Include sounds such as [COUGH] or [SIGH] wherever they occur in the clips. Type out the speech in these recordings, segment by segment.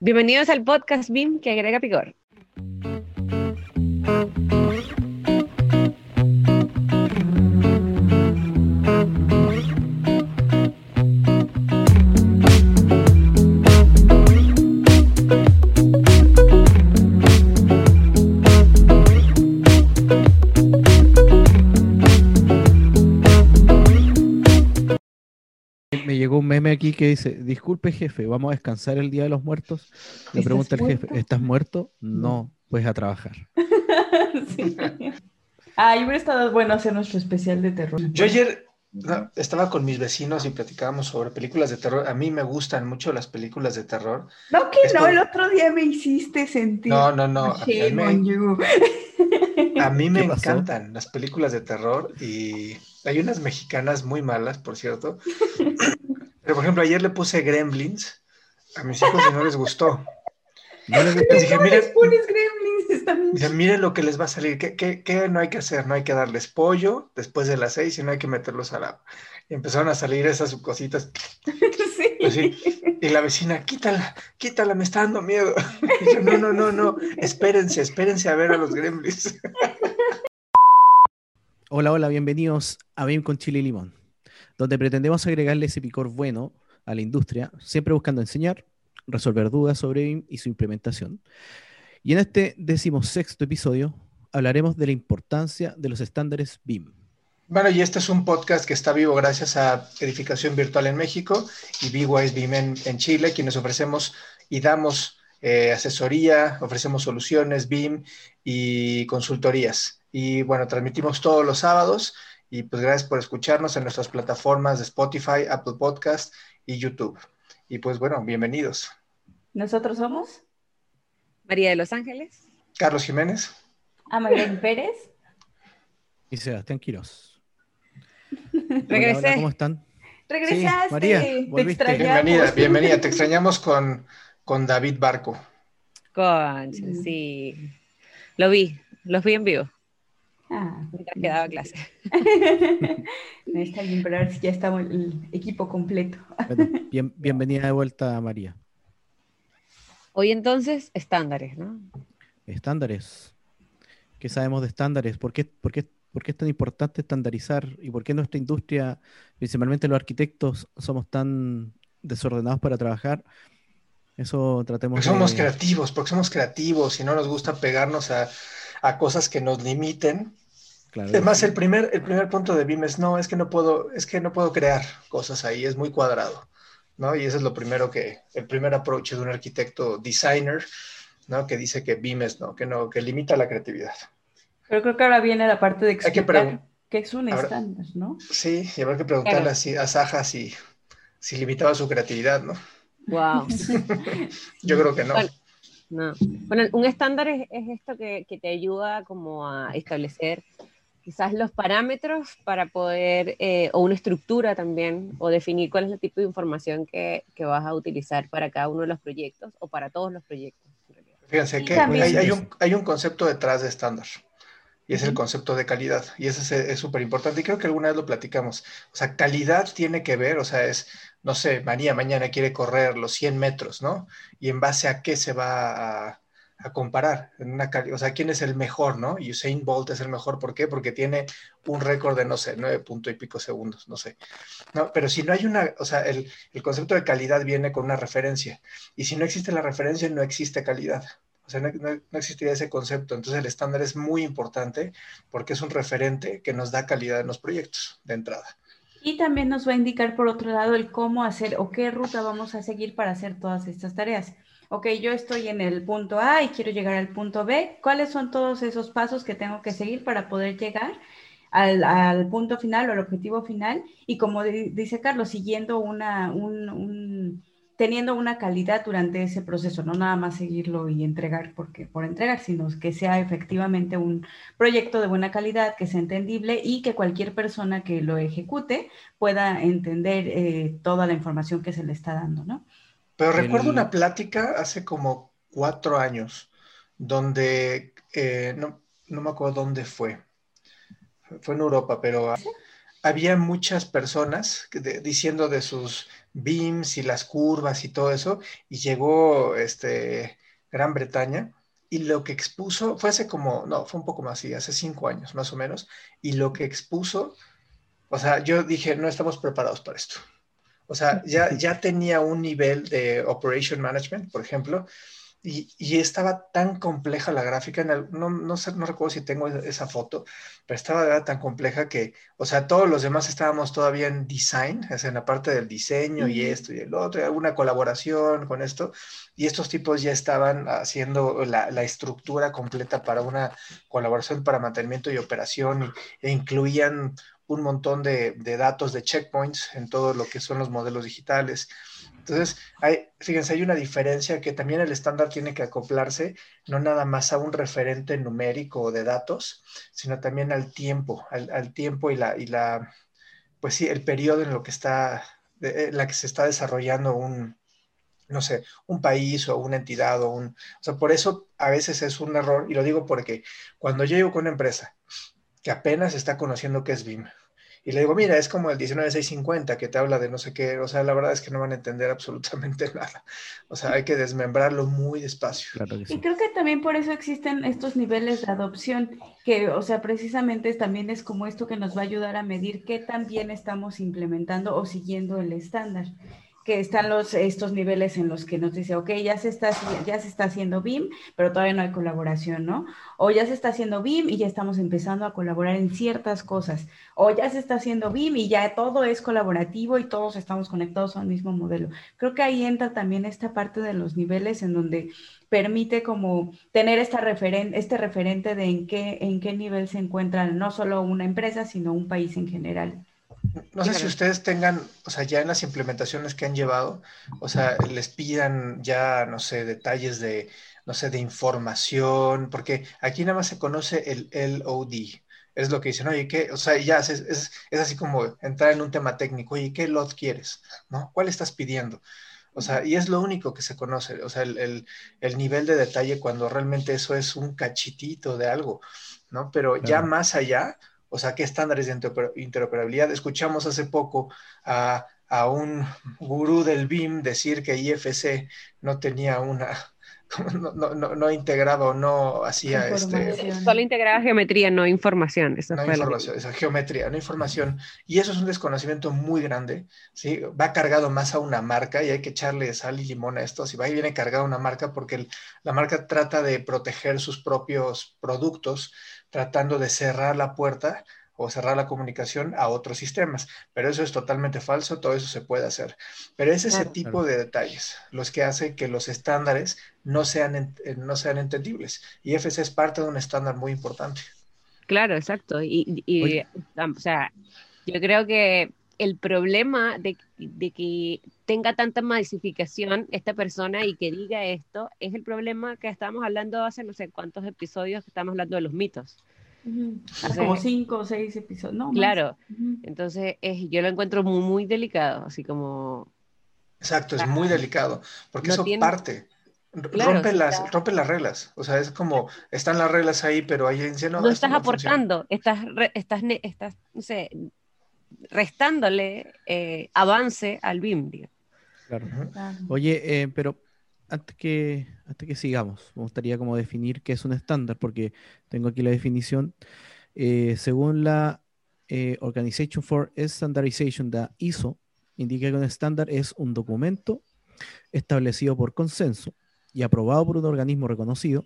Bienvenidos al podcast BIM que agrega Picor. Meme aquí que dice, disculpe jefe, ¿vamos a descansar el Día de los Muertos? Le ¿Estás pregunta el jefe, muerto? ¿estás muerto? No, pues a trabajar. [LAUGHS] Sí. Ay, hubiera estado bueno hacer nuestro especial de terror. Yo ayer no, estaba con mis vecinos y platicábamos sobre películas de terror. A mí me gustan mucho las películas de terror. No, que Es no, por- el otro día me hiciste sentir. No, no, no. A mí Shame me, on you. a mí me encantan las películas de terror y hay unas mexicanas muy malas, por cierto. [LAUGHS] Pero, por ejemplo, ayer le puse Gremlins a mis hijos y no les gustó. No le gustó. Les dije, ¿Cómo miren, les pones gremlins? Miren lo que les va a salir. ¿Qué, qué, qué no hay que hacer? No hay que darles pollo después de las seis y no hay que meterlos al agua. Y empezaron a salir esas cositas [LAUGHS] Sí. así. Y la vecina, quítala, quítala, me está dando miedo. [LAUGHS] Y yo, no, no, no, no, espérense, espérense a ver a los gremlins. Hola, hola, bienvenidos a BIM con Chile y Limón, donde pretendemos agregarle ese picor bueno a la industria, siempre buscando enseñar, resolver dudas sobre BIM y su implementación. Y en este decimosexto episodio hablaremos de la importancia de los estándares BIM. Bueno, y este es un podcast que está vivo gracias a Edificación Virtual en México y BWise BIM en, en Chile, quienes ofrecemos y damos eh, asesoría, ofrecemos soluciones BIM y consultorías. Y bueno, transmitimos todos los sábados y pues gracias por escucharnos en nuestras plataformas de Spotify, Apple Podcast y YouTube. Y pues bueno, bienvenidos. Nosotros somos María de Los Ángeles. Carlos Jiménez. Amaylen Pérez. Y Sebastián Quiroz. Regresé. [LAUGHS] Hola, hola, ¿cómo están? Regresaste. María, te extrañamos. Bienvenida, [LAUGHS] bienvenida. Te extrañamos con, con David Barco. Mm. sí. Lo vi, los vi en vivo. Ah, Mientras que daba clase. No está bien, pero ahora sí [LAUGHS] ya estamos el equipo completo. Bueno, [LAUGHS] bien- bienvenida de vuelta, María. Hoy entonces, estándares, ¿no? Estándares. ¿Qué sabemos de estándares? ¿Por qué, por qué- por qué es tan importante estandarizar? ¿Y por qué nuestra industria, principalmente los arquitectos, somos tan desordenados para trabajar? Eso tratemos Porque somos de... creativos, porque somos creativos y no nos gusta pegarnos a, a cosas que nos limiten. Claro, Además, el primer, el primer punto de BIM es no, es que no puedo, es que no puedo crear cosas ahí, es muy cuadrado, ¿no? Y eso es lo primero que, el primer approach de un arquitecto designer, ¿no? Que dice que BIM es no, que no, que limita la creatividad. Pero creo que ahora viene la parte de Hay que explicar qué es un estándar, ¿no? Sí, y habrá que preguntarle Claro. así a Saja si, si limitaba su creatividad, ¿no? Wow. [LAUGHS] Yo creo que no. Bueno. No. Bueno, un estándar es, es esto que, que te ayuda como a establecer quizás los parámetros para poder, eh, o una estructura también, o definir cuál es el tipo de información que, que vas a utilizar para cada uno de los proyectos o para todos los proyectos. Fíjense que hay, hay un, hay un concepto detrás de estándar y es el concepto de calidad y ese es- es súper importante y creo que alguna vez lo platicamos. O sea, calidad tiene que ver, o sea, es, no sé, María mañana quiere correr los 100 metros, ¿no? Y en base a qué se va a, a comparar, en una o sea, quién es el mejor, ¿no? Usain Bolt es el mejor, ¿por qué? Porque tiene un récord de, no sé, nueve punto y pico segundos, no sé. No, pero si no hay una, o sea, el, el concepto de calidad viene con una referencia y si no existe la referencia, no existe calidad. O sea, no, no- no existiría ese concepto. Entonces el estándar es muy importante porque es un referente que nos da calidad en los proyectos de entrada. Y también nos va a indicar por otro lado el cómo hacer o qué ruta vamos a seguir para hacer todas estas tareas. Ok, yo estoy en el punto A y quiero llegar al punto B. ¿Cuáles son todos esos pasos que tengo que seguir para poder llegar al, al punto final o al objetivo final? Y como di- dice Carlos, siguiendo una, un, un- teniendo una calidad durante ese proceso, no nada más seguirlo y entregar porque, por entregar, sino que sea efectivamente un proyecto de buena calidad, que sea entendible y que cualquier persona que lo ejecute pueda entender eh, toda la información que se le está dando, ¿no? Pero El- recuerdo una plática hace como cuatro años donde, eh, no, no me acuerdo dónde fue, fue en Europa, pero había muchas personas de- diciendo de sus beams y las curvas y todo eso, y llegó este, Gran Bretaña, y lo que expuso, fue hace como, no, fue un poco más, sí, hace cinco años más o menos, y lo que expuso, o sea, yo dije, no estamos preparados para esto. O sea, ya, ya tenía un nivel de operation management, por ejemplo, y, estaba tan compleja la gráfica, no, no, sé, no recuerdo si tengo esa foto, pero estaba tan compleja que, o sea, todos los demás estábamos todavía en design, o sea, en la parte del diseño y esto y el otro, y alguna colaboración con esto, y estos tipos ya estaban haciendo la, la estructura completa para una colaboración para mantenimiento y operación, e incluían un montón de, de datos de checkpoints en todo lo que son los modelos digitales. Entonces, hay, fíjense, hay una diferencia que también el estándar tiene que acoplarse, no nada más a un referente numérico de datos, sino también al tiempo, al, tiempo y la, y la, pues sí, el periodo en lo que está, en la que se está desarrollando un, no sé, un país o una entidad o un, o sea, por eso a veces es un error, y lo digo porque cuando yo llego con una empresa que apenas está conociendo qué es BIM, y le digo, mira, es como el 19650 que te habla de no sé qué, o sea, la verdad es que no van a entender absolutamente [LAUGHS] nada. O sea, hay que desmembrarlo muy despacio. Y creo que también por eso existen estos niveles de adopción, que, o sea, precisamente también es como esto que nos va a ayudar a medir qué tan bien estamos implementando o siguiendo el estándar que están los, estos niveles en los que nos dice, ok, ya se, está, ya se está haciendo BIM, pero todavía no hay colaboración, ¿no? O ya se está haciendo BIM y ya estamos empezando a colaborar en ciertas cosas. O ya se está haciendo BIM y ya todo es colaborativo y todos estamos conectados al mismo modelo. Creo que ahí entra también esta parte de los niveles en donde permite como tener esta referen este referente de en qué, en qué nivel se encuentra no solo una empresa, sino un país en general. No sé si ustedes tengan, o sea, ya en las implementaciones que han llevado, o sea, les pidan ya, no sé, detalles de, no sé, de información, porque aquí nada más se conoce el LOD. Es lo que dicen, oye, ¿qué? O sea, ya es, es, así como entrar en un tema técnico, oye, ¿qué LOD quieres? ¿No? ¿Cuál estás pidiendo? O sea, y es lo único que se conoce, o sea, el, el, nivel de detalle cuando realmente eso es un cachitito de algo, ¿no? Pero ya más allá, o sea, qué estándares de interoperabilidad. Escuchamos hace poco a, un gurú del BIM decir que IFC no tenía una, [LAUGHS] no, integraba o no hacía este... Solo integraba geometría, no información. no información, esa geometría, no información. Y eso es un desconocimiento muy grande, ¿sí? Va cargado más a una marca y hay que echarle sal y limón a esto. Si va y viene cargado una marca porque la marca trata de proteger sus propios productos tratando de cerrar la puerta o cerrar la comunicación a otros sistemas. Pero eso es totalmente falso, todo eso se puede hacer. Pero es ese tipo de detalles los que hacen que los estándares no sean, eh, no sean entendibles. Y FC es parte de un estándar muy importante. Claro, exacto. Y, o sea, yo creo que el problema de, de, que tenga tanta masificación esta persona y que diga esto es el problema que estábamos hablando hace no sé cuántos episodios que estamos hablando de los mitos. como cinco o seis episodios, ¿no? Claro, entonces es, yo lo encuentro muy, muy delicado, así como... Exacto, es muy delicado, porque eso parte. rompe, las, rompe las reglas, o sea, es como, están las reglas ahí, pero ahí en no, no estás aportando, estás, estás, estás, no sé, restándole eh, avance al BIM. Claro. Oye, eh, pero antes que, antes que sigamos, me gustaría como definir qué es un estándar, porque tengo aquí la definición. Eh, según la Organization for Standardization de ISO, indica que un estándar es un documento establecido por consenso y aprobado por un organismo reconocido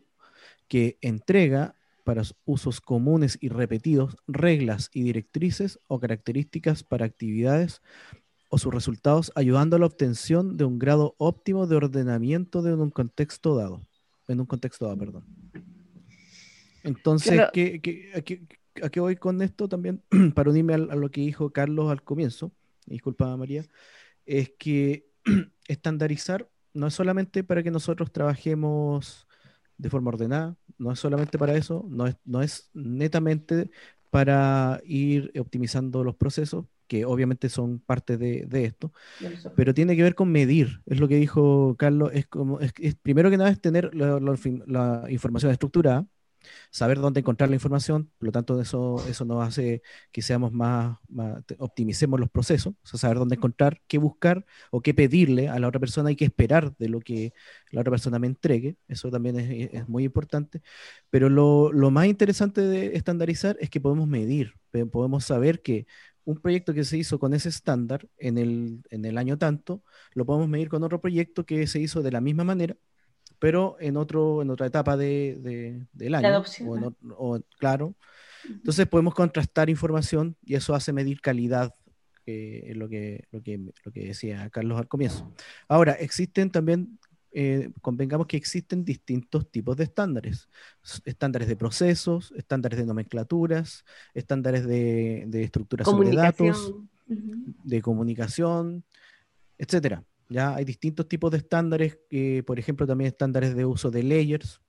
que entrega para usos comunes y repetidos, reglas y directrices o características para actividades o sus resultados, ayudando a la obtención de un grado óptimo de ordenamiento de un contexto dado. En un contexto dado, perdón. Entonces, ¿qué, a, qué, voy con esto también? [CLEARS THROAT] Para unirme a, lo que dijo Carlos al comienzo, disculpa María, es que [CLEARS THROAT] estandarizar no es solamente para que nosotros trabajemos de forma ordenada, no es solamente para eso, no es, no es netamente para ir optimizando los procesos, que obviamente son parte de, esto, pero tiene que ver con medir, es lo que dijo Carlos, es como, es, primero que nada es tener la, información estructurada, saber dónde encontrar la información, por lo tanto eso, eso nos hace que seamos más, optimicemos los procesos, o sea, saber dónde encontrar, qué buscar o qué pedirle a la otra persona y qué esperar de lo que la otra persona me entregue, eso también es, muy importante, pero lo, lo, más interesante de estandarizar es que podemos medir, podemos saber que un proyecto que se hizo con ese estándar en el, en el año tanto, lo podemos medir con otro proyecto que se hizo de la misma manera pero en, otro, en otra etapa de, del año. adopción. O, claro. Entonces podemos contrastar información y eso hace medir calidad, que es lo que, lo, que, lo que decía Carlos al comienzo. Ahora, existen también, eh, convengamos que existen distintos tipos de estándares. Estándares de procesos, estándares de nomenclaturas, estándares de, de estructuración de datos, de comunicación, etcétera. Ya hay distintos tipos de estándares, por ejemplo, también estándares de uso de layers.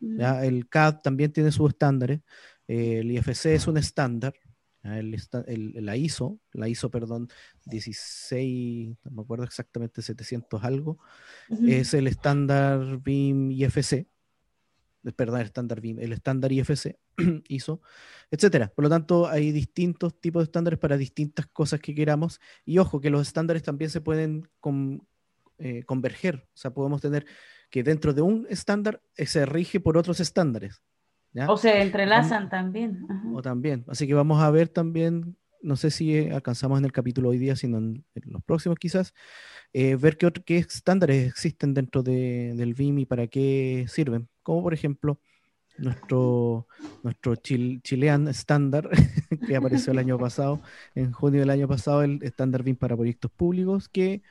¿ya? Mm. El CAD también tiene sus estándares. el IFC es un estándar. la ISO, la ISO, perdón, 16, no me acuerdo exactamente, 700 algo, es el estándar BIM IFC perdón, el estándar BIM, el estándar IFC, ISO, etcétera. Por lo tanto, hay distintos tipos de estándares para distintas cosas que queramos. Y ojo, que los estándares también se pueden eh, converger. O sea, podemos tener que dentro de un estándar eh, se rige por otros estándares. O se entrelazan también. O también. Así que vamos a ver también, no sé si alcanzamos en el capítulo hoy día, sino en, los próximos quizás, eh, ver qué, qué, estándares existen dentro del BIM y para qué sirven como por ejemplo nuestro, nuestro Chilean estándar [LAUGHS] que apareció el año pasado, en junio del año pasado, el estándar BIM para proyectos públicos, que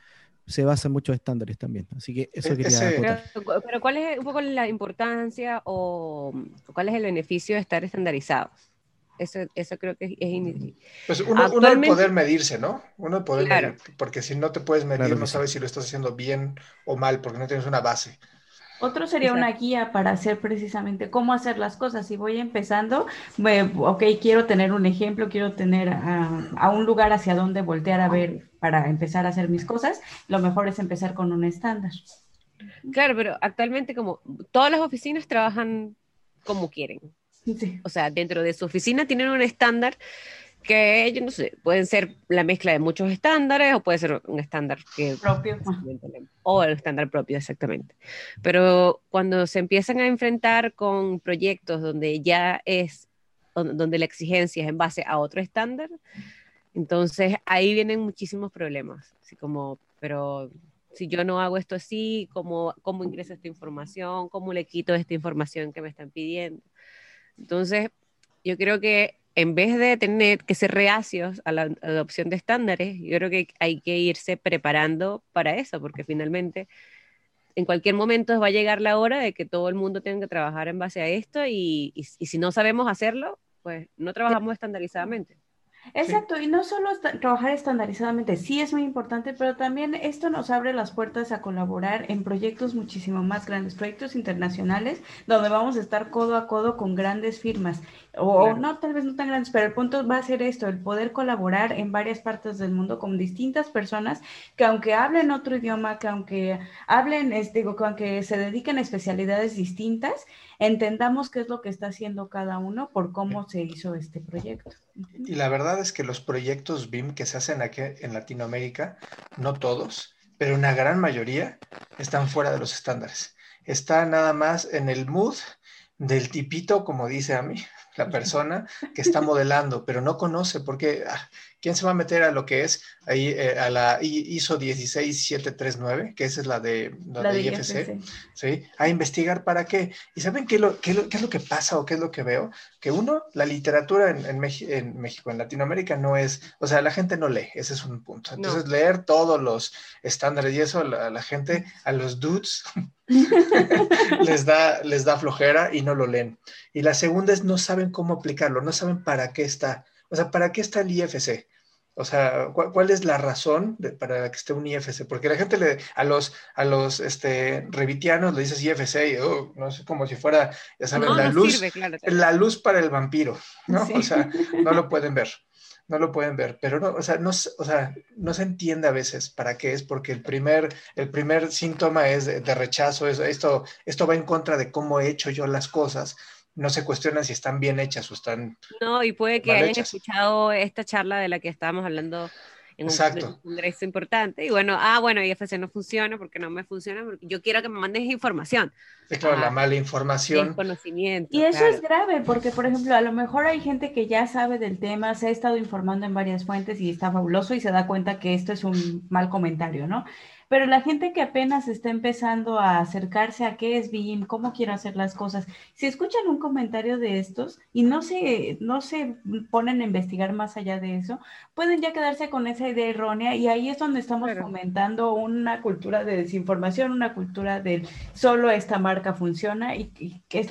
se basa en muchos estándares también. Así que eso e-, quería pero, pero, ¿cuál es un poco la importancia o cuál es el beneficio de estar estandarizados? Eso, eso creo que es... Pues uno, uno el poder medirse, ¿no? Uno poder medir, porque si no te puedes medir, no sabes si lo estás haciendo bien o mal, porque no tienes una base. Otro sería una guía para hacer precisamente cómo hacer las cosas. Si voy empezando, ok, quiero tener un ejemplo, quiero tener a, un lugar hacia donde voltear a ver para empezar a hacer mis cosas, lo mejor es empezar con un estándar. Claro, pero actualmente como todas las oficinas trabajan como quieren. O sea, dentro de su oficina tienen un estándar que yo no sé, pueden ser la mezcla de muchos estándares o puede ser un estándar que propio o el estándar propio exactamente. Pero cuando se empiezan a enfrentar con proyectos donde ya es donde la exigencia es en base a otro estándar, entonces ahí vienen muchísimos problemas, así como, pero si yo no hago esto así, ¿cómo, cómo ingreso esta información? ¿Cómo le quito esta información que me están pidiendo? Entonces, yo creo que en vez de tener que ser reacios a la adopción de estándares, yo creo que hay que irse preparando para eso, porque finalmente en cualquier momento va a llegar la hora de que todo el mundo tenga que trabajar en base a esto y, y si no sabemos hacerlo, pues no trabajamos estandarizadamente. Exacto, y no solo trabajar estandarizadamente, sí es muy importante, pero también esto nos abre las puertas a colaborar en proyectos muchísimo más grandes, proyectos internacionales, donde vamos a estar codo a codo con grandes firmas, o, no, tal vez no tan grandes, pero el punto va a ser esto, el poder colaborar en varias partes del mundo con distintas personas que aunque hablen otro idioma, que aunque hablen, digo, que aunque se dediquen a especialidades distintas, entendamos qué es lo que está haciendo cada uno por cómo se hizo este proyecto. Y la verdad es que los proyectos BIM que se hacen aquí en Latinoamérica, no todos, pero una gran mayoría están fuera de los estándares. Está nada más en el mood del tipito, como dice a mí, la persona que está modelando, pero no conoce porque ah, ¿quién se va a meter a lo que es ahí eh, a la ISO 16739, que esa es la de, la, de, IFC, ¿sí? A investigar para qué. ¿Y saben qué, lo, qué, es lo que pasa o qué es lo que veo? Que uno, la literatura en, en, México, en Latinoamérica no es, o sea, la gente no lee, ese es un punto. Entonces, leer todos los estándares y eso a la gente, a los dudes, [LAUGHS] les, da, les da flojera y no lo leen. Y la segunda es no saben cómo aplicarlo, no saben para qué está. O sea, ¿para qué está el IFC? O sea, ¿cuál, es la razón para que esté un IFC? Porque la gente le, a los, a los este, revitianos le dices IFC y oh, no sé, como si fuera, ya saben, la luz, la luz para el vampiro, ¿no? O sea, no lo [LAUGHS] pueden ver no lo pueden ver, pero no, o sea, no, o sea, no se entiende a veces para qué es, porque el primer, el primer síntoma es de, rechazo, es, esto, esto va en contra de cómo he hecho yo las cosas, no se cuestionan si están bien hechas o están. No, y puede que hayan escuchado esta charla de la que estábamos hablando en un congreso importante. Y bueno, ah, bueno, IFC no funciona porque no me funciona, porque yo quiero que me mandes información. Sí, claro, la ah, mala información. Conocimiento. Y eso es grave, porque por ejemplo, a lo mejor hay gente que ya sabe del tema, se ha estado informando en varias fuentes y está fabuloso y se da cuenta que esto es un mal comentario, ¿no? Pero la gente que apenas está empezando a acercarse a qué es BIM, cómo quiero hacer las cosas, si escuchan un comentario de estos y no se, no se ponen a investigar más allá de eso, pueden ya quedarse con esa idea errónea y ahí es donde estamos fomentando una cultura de desinformación, una cultura de solo esta marca funciona y, que es,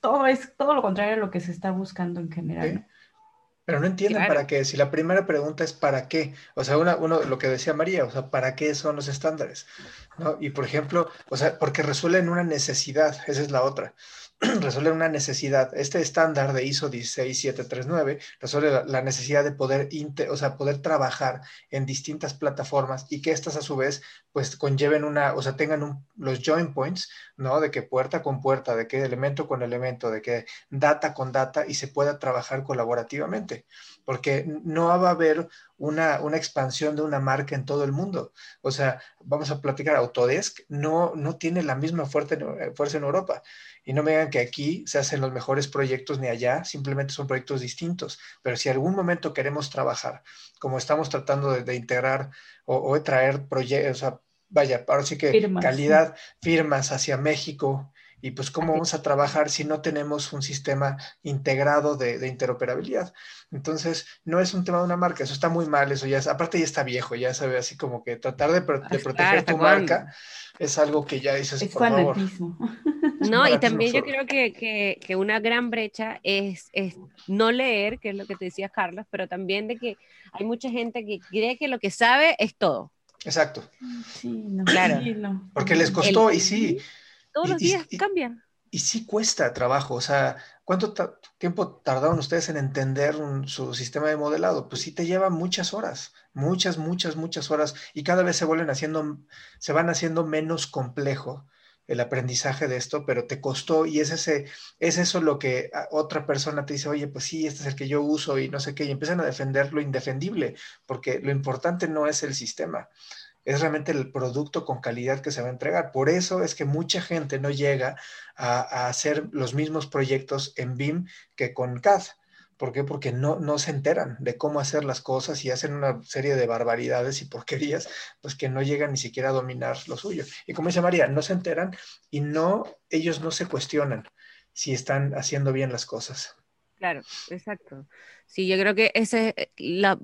todo, es todo lo contrario a lo que se está buscando en general. Pero no entienden para qué. Si la primera pregunta es para qué, o sea, una, uno, lo que decía María, o sea, ¿para qué son los estándares? ¿No? Y por ejemplo, o sea, porque resuelven una necesidad, esa es la otra. [CLEARS THROAT] resuelve una necesidad. Este estándar de ISO 16739 resuelve la, necesidad de poder, o sea, poder trabajar en distintas plataformas y que estas a su vez pues conlleven una, o sea, tengan los join points, ¿no? De que puerta con puerta, de que elemento con elemento, de que data con data y se pueda trabajar colaborativamente, porque no va a haber una, una expansión de una marca en todo el mundo. O sea, vamos a platicar, Autodesk no, no tiene la misma fuerza en Europa y no me digan que aquí se hacen los mejores proyectos ni allá, simplemente son proyectos distintos. Pero si algún momento queremos trabajar, como estamos tratando de, integrar o, de traer proyectos, o sea, vaya, ahora sí que calidad, firmas hacia México, y pues cómo vamos a trabajar si no tenemos un sistema integrado de, interoperabilidad. Entonces, no es un tema de una marca, eso está muy mal, eso ya es, aparte ya está viejo, ya se ve así como que tratar de, proteger tu marca es algo que ya dices, es por fanatismo. [LAUGHS] [LAUGHS] No, y también yo creo que, una gran brecha es, no leer, que es lo que te decías, Carlos, pero también de que hay mucha gente que cree que lo que sabe es todo. Exacto. Sí, no, claro. Porque les costó y sí. Todos los días cambian. Y sí cuesta trabajo, o sea, ¿cuánto tiempo tardaron ustedes en entender su sistema de modelado? Pues sí te lleva muchas horas, muchas, muchas, muchas horas, y cada vez se vuelven haciendo, se van haciendo menos complejo el aprendizaje de esto, pero te costó y es, ese, es eso lo que otra persona te dice, oye, pues sí, este es el que yo uso y no sé qué, y empiezan a defender lo indefendible, porque lo importante no es el sistema, es realmente el producto con calidad que se va a entregar. Por eso es que mucha gente no llega a, a hacer los mismos proyectos en BIM que con CAD ¿Por qué? Porque no, no se enteran de cómo hacer las cosas y hacen una serie de barbaridades y porquerías, pues que no llegan ni siquiera a dominar lo suyo. Y como dice María, no se enteran y no, ellos no se cuestionan si están haciendo bien las cosas. Claro, exacto. Sí, yo creo que ese, la,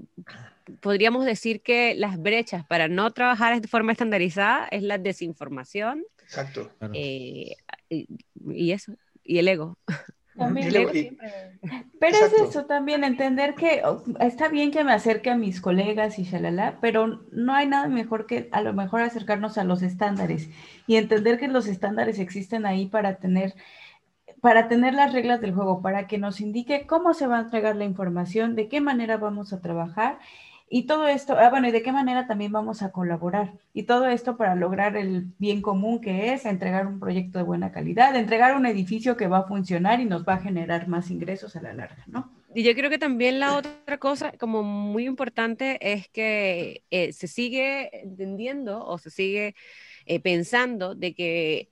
podríamos decir que las brechas para no trabajar de forma estandarizada es la desinformación. Exacto. Eh, y eso, y el ego. [LAUGHS] Pero es eso también, entender que oh, está bien que me acerque a mis colegas y shalala, pero no hay nada mejor que a lo mejor acercarnos a los estándares y entender que los estándares existen ahí para tener para tener las reglas del juego, para que nos indique cómo se va a entregar la información, de qué manera vamos a trabajar y todo esto, ah, bueno, y de qué manera también vamos a colaborar. Y todo esto para lograr el bien común que es entregar un proyecto de buena calidad, entregar un edificio que va a funcionar y nos va a generar más ingresos a la larga, ¿no? Y yo creo que también la otra cosa como muy importante es que eh, se sigue entendiendo o se sigue eh, pensando de que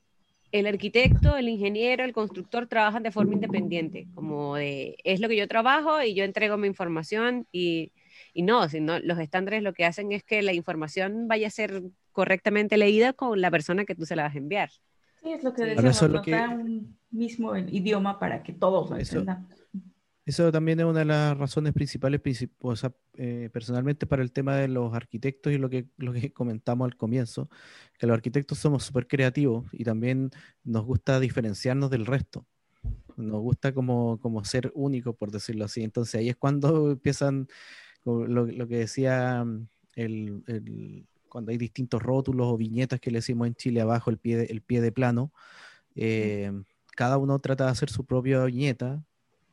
el arquitecto, el ingeniero, el constructor trabajan de forma independiente, como de, es lo que yo trabajo y yo entrego mi información y y no, sino los estándares lo que hacen es que la información vaya a ser correctamente leída con la persona que tú se la vas a enviar. Sí, es lo que decimos, eso lo que... un mismo idioma para que todos lo eso, Eso también es una de las razones principales, o sea, eh, personalmente para el tema de los arquitectos y lo que, lo que [LAUGHS] comentamos al comienzo, que los arquitectos somos súper creativos y también nos gusta diferenciarnos del resto. Nos gusta como, como ser únicos, por decirlo así. Entonces ahí es cuando empiezan lo, que decía mm, el, cuando hay distintos rótulos o viñetas que le decimos en Chile abajo, el pie de, el pie de plano, eh, cada uno trata de hacer su propia viñeta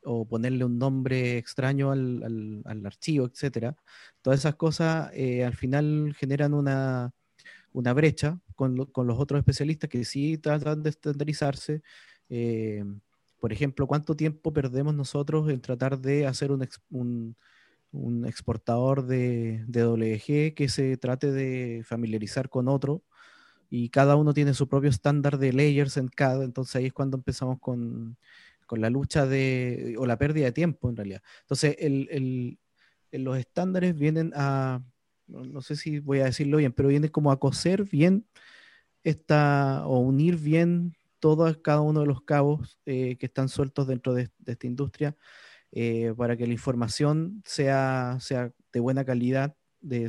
o ponerle un nombre extraño al, al, archivo, etcétera. Todas esas cosas eh, al final generan una, una brecha con, con, los otros especialistas que sí tratan de estandarizarse, eh, por ejemplo, ¿cuánto tiempo perdemos nosotros en tratar de hacer un, un, un exportador de, de, WG que se trate de familiarizar con otro? Y cada uno tiene su propio estándar de layers en cada, entonces ahí es cuando empezamos con, con la lucha de, o la pérdida de tiempo en realidad. Entonces, el, el, los estándares vienen a, no, sé si voy a decirlo bien, pero vienen como a coser bien esta, o unir bien todos, cada uno de los cabos eh, que están sueltos dentro de, esta industria eh, para que la información sea, sea de buena calidad,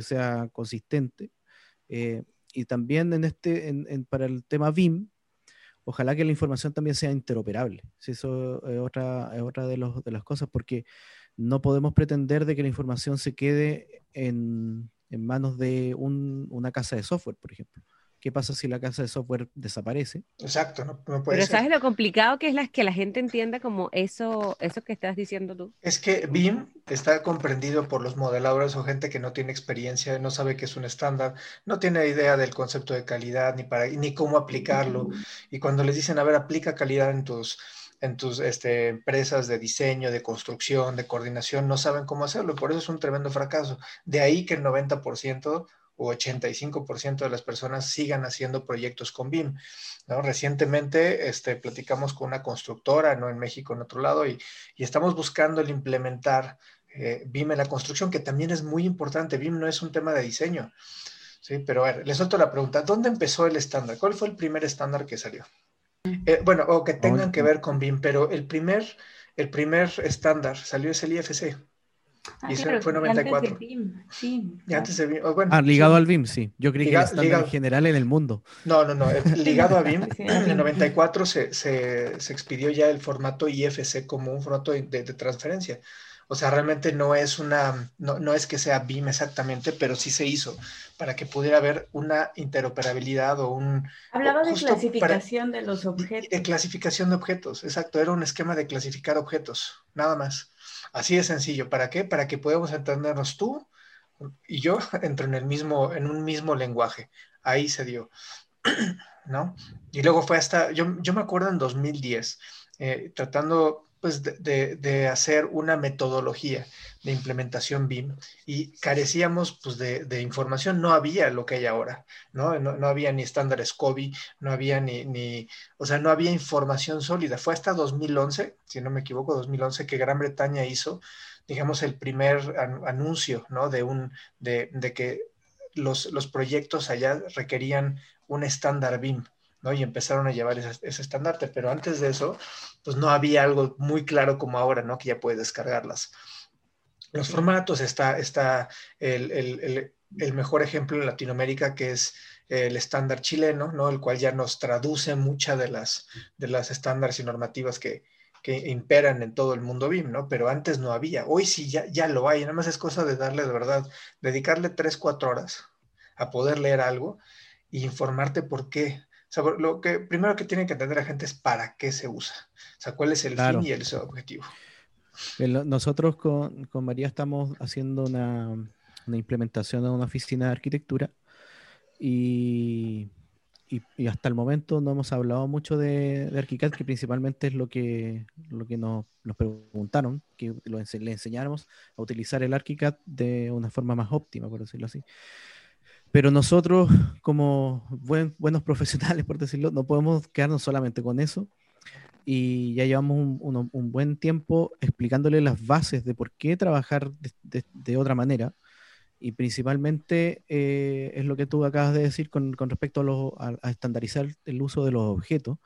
sea consistente. Eh, y también en este, para el tema BIM, ojalá que la información también sea interoperable. eso es otra, es otra de, los, las cosas, porque no podemos pretender de que la información se quede en, manos de un, una casa de software, por ejemplo. ¿Qué pasa si la casa de software desaparece? Exacto, no, puede Pero ¿sabes lo complicado que es la, que la gente entienda como eso, eso que estás diciendo tú? Es que BIM está comprendido por los modeladores o gente que no tiene experiencia, no sabe qué es un estándar, no tiene idea del concepto de calidad ni, para, ni cómo aplicarlo. Y cuando les dicen, a ver, aplica calidad en tus en tus este, empresas de diseño, de construcción, de coordinación, no saben cómo hacerlo. Por eso es un tremendo fracaso. De ahí que el 90% o 85% de las personas sigan haciendo proyectos con BIM. ¿no? Recientemente este, platicamos con una constructora, no en México, en otro lado, y, y estamos buscando el implementar eh, BIM en la construcción, que también es muy importante. BIM no es un tema de diseño. Sí, pero a ver, les suelto la pregunta. ¿Dónde empezó el estándar? ¿Cuál fue el primer estándar que salió? Eh, bueno, o que tengan que ver con BIM, pero el primer, el primer estándar salió es el IFC. Ah, y ese fue 94. BIM, sí. Y antes de BIM, ah, ligado al BIM, sí. Yo creí que el estándar en general en el mundo. No, no, no. Ligado a BIM, [LAUGHS] en el 94 se, se, se, expidió ya el formato IFC como un formato de, de transferencia. O sea, realmente no es una, no, no, es que sea BIM exactamente, pero sí se hizo para que pudiera haber una interoperabilidad o un... Hablaba de clasificación de los objetos. De clasificación de objetos, exacto. Era un esquema de clasificar objetos, nada más. Así de sencillo. ¿Para qué? Para que podamos entendernos tú y yo [LAUGHS] entro en el mismo, en un mismo lenguaje. Ahí se dio. [CLEARS THROAT] ¿No? Y luego fue hasta, yo, yo me acuerdo en 2010, eh, tratando pues, de, de, hacer una metodología de implementación BIM y carecíamos pues, de, de, información, no había lo que hay ahora, ¿no? No, no había ni estándares COBI, no había ni, ni, o sea, no había información sólida. Fue hasta 2011, si no me equivoco, 2011, que Gran Bretaña hizo, digamos, el primer anuncio, ¿no? De, un, de, de que los, los proyectos allá requerían un estándar BIM, ¿no? Y empezaron a llevar ese, ese, estandarte, pero antes de eso, pues no había algo muy claro como ahora, ¿no? Que ya puedes descargarlas. Los formatos, está, está el, el, el, mejor ejemplo en Latinoamérica, que es el estándar chileno, ¿no? El cual ya nos traduce muchas de las, de las estándares y normativas que, que imperan en todo el mundo BIM, ¿no? Pero antes no había. Hoy sí ya, ya lo hay. Nada más es cosa de darle de verdad, dedicarle tres, cuatro horas a poder leer algo e informarte por qué sea, lo que primero que tiene que entender la gente es para qué se usa. O sea, cuál es el fin y el objetivo. Nosotros con, con María estamos haciendo una, una, implementación de una oficina de arquitectura y, y, hasta el momento no hemos hablado mucho de, de, ArchiCAD, que principalmente es lo que, lo que nos, nos preguntaron, que lo, le enseñáramos a utilizar el ArchiCAD de una forma más óptima, por decirlo así. Pero nosotros, como buen, buenos profesionales, por decirlo, no podemos quedarnos solamente con eso. Y ya llevamos un, un, un buen tiempo explicándole las bases de por qué trabajar de, de, de otra manera. Y principalmente eh, es lo que tú acabas de decir con, con respecto a, lo, a, a, estandarizar el uso de los objetos.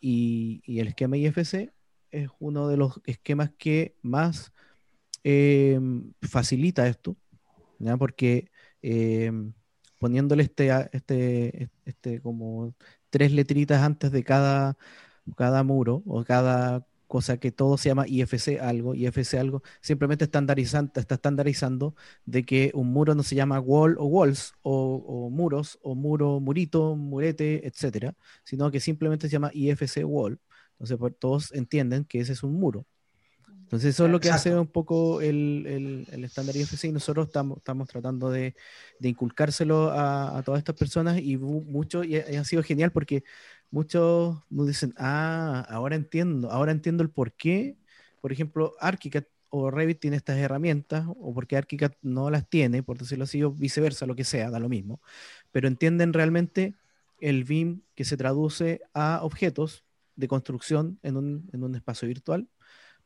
Y, y, el esquema IFC es uno de los esquemas que más eh, facilita esto, ¿ya? porque eh, poniéndole este, este, este como tres letritas antes de cada, cada muro o cada cosa que todo se llama IFC algo, IFC algo, simplemente estandarizando, está estandarizando de que un muro no se llama wall o walls o, muros o muro, murito, murete, etcétera, sino que simplemente se llama IFC wall. Entonces, todos entienden que ese es un muro. Entonces eso es lo que hace un poco el, el, estándar IFC y nosotros estamos, estamos tratando de, de inculcárselo a, a, todas estas personas y mucho, y ha, sido genial porque muchos nos dicen, ah, ahora entiendo, ahora entiendo el por qué, por ejemplo, ArchiCAD o Revit tiene estas herramientas o porque ArchiCAD no las tiene, por decirlo así, o viceversa, lo que sea, da lo mismo, pero entienden realmente el BIM que se traduce a objetos de construcción en un, en un espacio virtual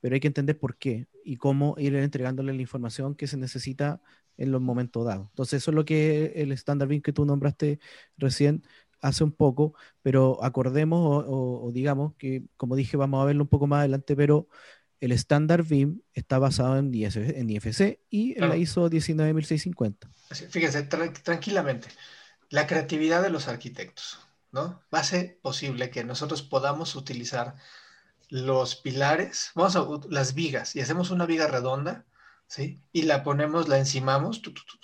pero hay que entender por qué y cómo ir entregándole la información que se necesita en los momentos dados. Entonces, eso es lo que el estándar BIM que tú nombraste recién hace un poco, pero acordemos o, digamos que, como dije, vamos a verlo un poco más adelante, pero el estándar BIM está basado en, en IFC y en la ISO 19650. Fíjense, tranquilamente, la creatividad de los arquitectos, ¿no? Va a ser posible que nosotros podamos utilizar los pilares, vamos a las vigas y hacemos una viga redonda, ¿sí? Y la ponemos, la encimamos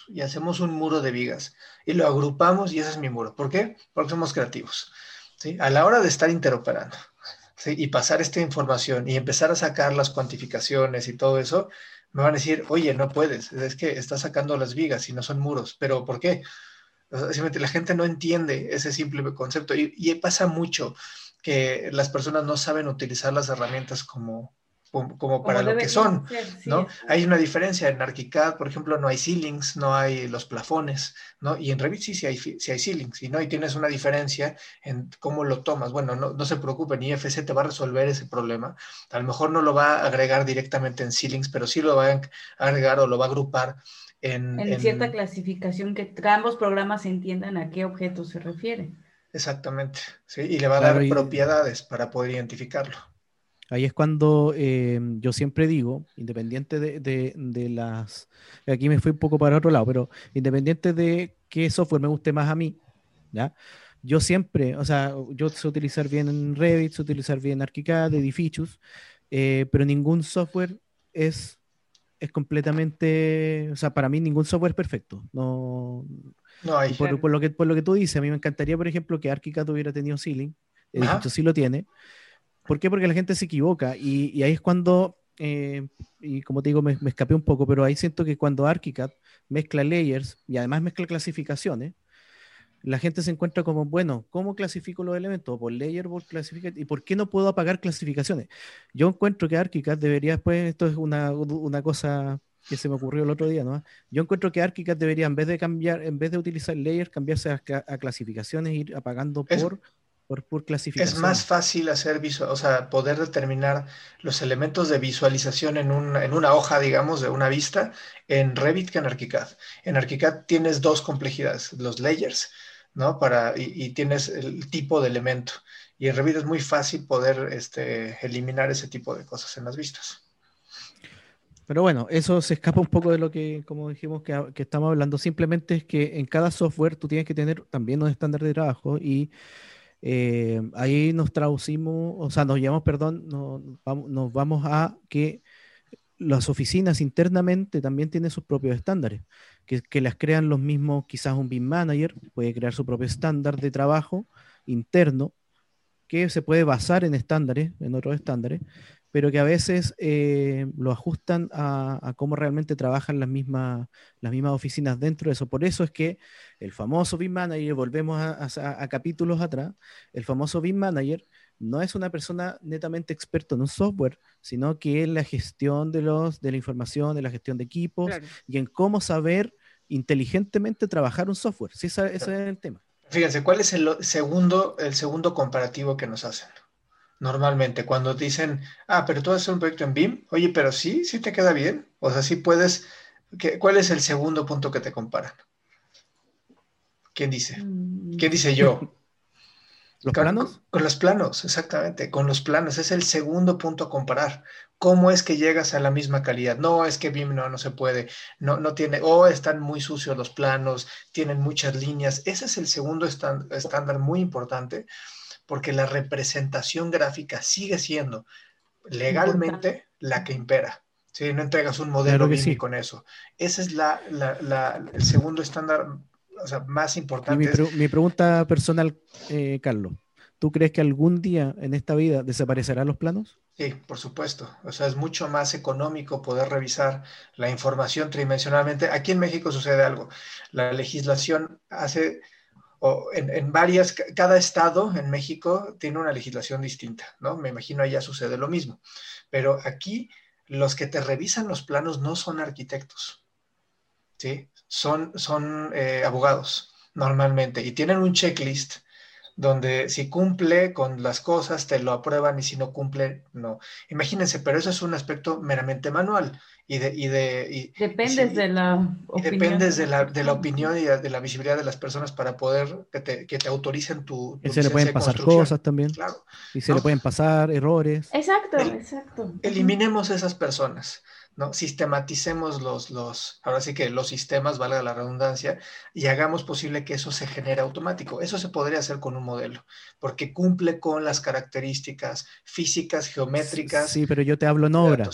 y hacemos un muro de vigas y lo agrupamos y ese es mi muro. ¿Por qué? Porque somos creativos, ¿sí? A la hora de estar interoperando, ¿sí? Y pasar esta información y empezar a sacar las cuantificaciones y todo eso, me van a decir, oye, no puedes, es que estás sacando las vigas y no son muros, pero ¿por qué? la gente no entiende ese simple concepto y, y pasa mucho que las personas no saben utilizar las herramientas como, como, para lo que son, ¿no? Hay una diferencia, en ArchiCAD, por ejemplo, no hay ceilings, no hay los plafones, ¿no? Y en Revit sí, sí hay, sí hay ceilings, y ¿no? Y tienes una diferencia en cómo lo tomas. Bueno, no, no se preocupen, IFC te va a resolver ese problema. A lo mejor no lo va a agregar directamente en ceilings, pero sí lo va a agregar o lo va a agrupar en... En, cierta clasificación que ambos programas entiendan a qué objeto se refiere. Exactamente, sí, y le va a dar propiedades para poder identificarlo. Ahí es cuando eh, yo siempre digo, independiente de, de, las... Aquí me fui un poco para otro lado, pero independiente de qué software me guste más a mí, ¿ya? Yo siempre, o sea, yo sé utilizar bien Revit, sé utilizar bien ArchiCAD, Edificius, eh, pero ningún software es, es completamente, o sea, para mí ningún software es perfecto. No, no, por, lo que, por lo que tú dices, a mí me encantaría, por ejemplo, que ArchiCAD hubiera tenido Ceiling. De hecho, sí lo tiene. ¿Por qué? Porque la gente se equivoca. Y, ahí es cuando, eh, y como te digo, me, escapé un poco, pero ahí siento que cuando ArchiCAD mezcla layers y además mezcla clasificaciones, la gente se encuentra como, bueno, ¿cómo clasifico los elementos? Por layer, por clasificación. ¿Y por qué no puedo apagar clasificaciones? Yo encuentro que ArchiCAD debería, pues, esto es una, una cosa que se me ocurrió el otro día, ¿no? Yo encuentro que ArchiCAD debería, en vez de cambiar, en vez de utilizar layers, cambiarse a, clasificaciones e ir apagando por, por, por, clasificación. Es más fácil hacer visual, o sea, poder determinar los elementos de visualización en, un, en una hoja, digamos, de una vista, en Revit que en ArchiCAD. En ArchiCAD tienes dos complejidades, los layers, ¿no? Para, y, tienes el tipo de elemento. Y en Revit es muy fácil poder este, eliminar ese tipo de cosas en las vistas. Pero bueno, eso se escapa un poco de lo que, como dijimos, que, estamos hablando. Simplemente es que en cada software tú tienes que tener también un estándar de trabajo y eh, ahí nos traducimos, o sea, nos llevamos, perdón, nos, vamos a que las oficinas internamente también tienen sus propios estándares, que, que las crean los mismos, quizás un BIM manager puede crear su propio estándar de trabajo interno que se puede basar en estándares, en otros estándares, pero que a veces eh, lo ajustan a, cómo realmente trabajan las mismas, las mismas oficinas dentro de eso. Por eso es que el famoso BIM Manager, volvemos a, capítulos atrás, el famoso BIM Manager no es una persona netamente experto en un software, sino que es la gestión de, los, de la información, de la gestión de equipos y en cómo saber inteligentemente trabajar un software. Sí, ese, ese es el tema. Fíjense, ¿cuál es el segundo, el segundo comparativo que nos hacen? Normalmente cuando dicen, ah, pero tú haces un proyecto en BIM, oye, pero sí, sí te queda bien, o sea, sí puedes, ¿qué, ¿cuál es el segundo punto que te comparan? ¿Quién dice? Mm. ¿Quién dice yo? [LAUGHS] ¿Los planos? Con, los planos, exactamente, con los planos. Es el segundo punto a comparar. ¿Cómo es que llegas a la misma calidad? No, es que BIM no, no se puede, no, no tiene, o están muy sucios los planos, tienen muchas líneas. Ese es el segundo estándar muy importante porque la representación gráfica sigue siendo legalmente la que impera. Si no entregas un modelo claro con eso. Ese es la, el segundo estándar más importante. Mi, pregunta personal, eh, Carlos, ¿tú crees que algún día en esta vida desaparecerán los planos? Sí, por supuesto. O sea, es mucho más económico poder revisar la información tridimensionalmente. Aquí en México sucede algo. La legislación hace, o en, varias, cada estado en México tiene una legislación distinta, ¿no? Me imagino allá sucede lo mismo. Pero aquí los que te revisan los planos no son arquitectos, ¿sí? Son, son eh, abogados normalmente y tienen un checklist donde si cumple con las cosas te lo aprueban y si no cumple, no. Imagínense, pero eso es un aspecto meramente manual y de... Y de dependes de la opinión. Dependes de la, de la opinión y de la visibilidad de las personas para poder que te, que te autoricen tu... y se le pueden pasar cosas también. Claro. Y se le pueden pasar errores. Exacto, exacto. Eliminemos esas personas. ¿No? Sistematicemos los, los, ahora sí que los sistemas, valga la redundancia, y hagamos posible que eso se genere automático. Eso se podría hacer con un modelo, porque cumple con las características físicas, geométricas. Sí, pero yo te hablo en obra.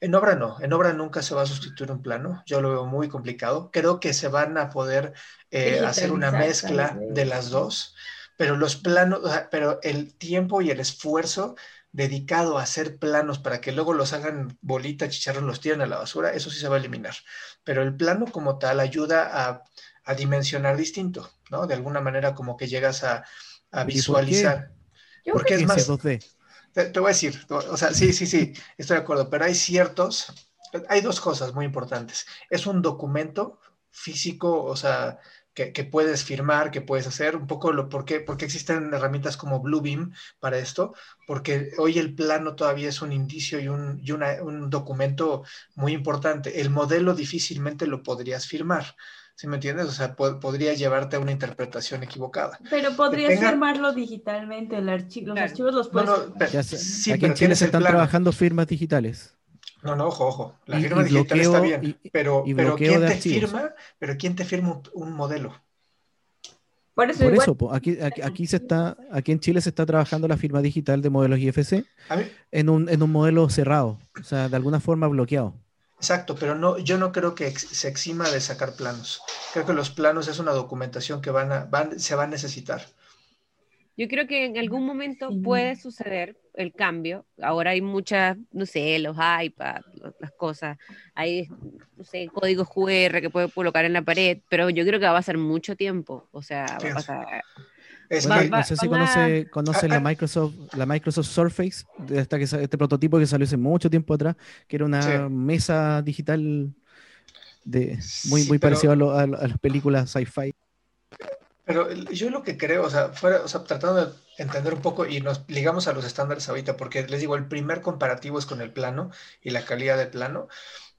En obra no, en obra nunca se va a sustituir un plano, yo lo veo muy complicado. Creo que se van a poder eh, hacer una mezcla de las dos, pero los planos, pero el tiempo y el esfuerzo dedicado a hacer planos para que luego los hagan bolita, chicharrón, los tiren a la basura, eso sí se va a eliminar. Pero el plano como tal ayuda a, dimensionar distinto, ¿no? De alguna manera como que llegas a, visualizar. Porque es más... Te, te, voy a decir, o sea, sí, sí, sí, estoy de acuerdo, pero hay ciertos, hay dos cosas muy importantes. Es un documento físico, o sea, que, puedes firmar, que puedes hacer, un poco lo, ¿por qué, porque existen herramientas como Bluebeam para esto? Porque hoy el plano todavía es un indicio y un, y un documento muy importante. El modelo difícilmente lo podrías firmar. ¿Sí me entiendes? O sea, podría llevarte a una interpretación equivocada. Pero podrías firmarlo digitalmente, el archivo, los archivos los puedes... sí, aquí en Chile se están trabajando firmas digitales. No, no, ojo, ojo. La firma digital está bien, pero, pero ¿quién te firma? Pero ¿quién te firma un, modelo? Por eso, aquí, aquí, se está, aquí en Chile se está trabajando la firma digital de modelos IFC en, un, en un modelo cerrado, o sea, de alguna forma bloqueado. Exacto, pero no, yo no creo que se exima de sacar planos. Creo que los planos es una documentación que van a, van, se va a necesitar. Yo creo que en algún momento puede suceder el cambio. Ahora hay muchas, no sé, los iPads, las cosas, hay, no sé, códigos QR que puedes colocar en la pared, pero yo creo que va a ser mucho tiempo. O sea, va a pasar. no sé si conoce, conoce la Microsoft, la Microsoft Surface, esta que, este prototipo que salió hace mucho tiempo atrás, que era una mesa digital de, muy, muy parecido a, a, las películas sci-fi. Pero yo lo que creo, o sea, fuera, o sea, tratando de entender un poco y nos ligamos a los estándares ahorita, porque les digo, el primer comparativo es con el plano y la calidad del plano,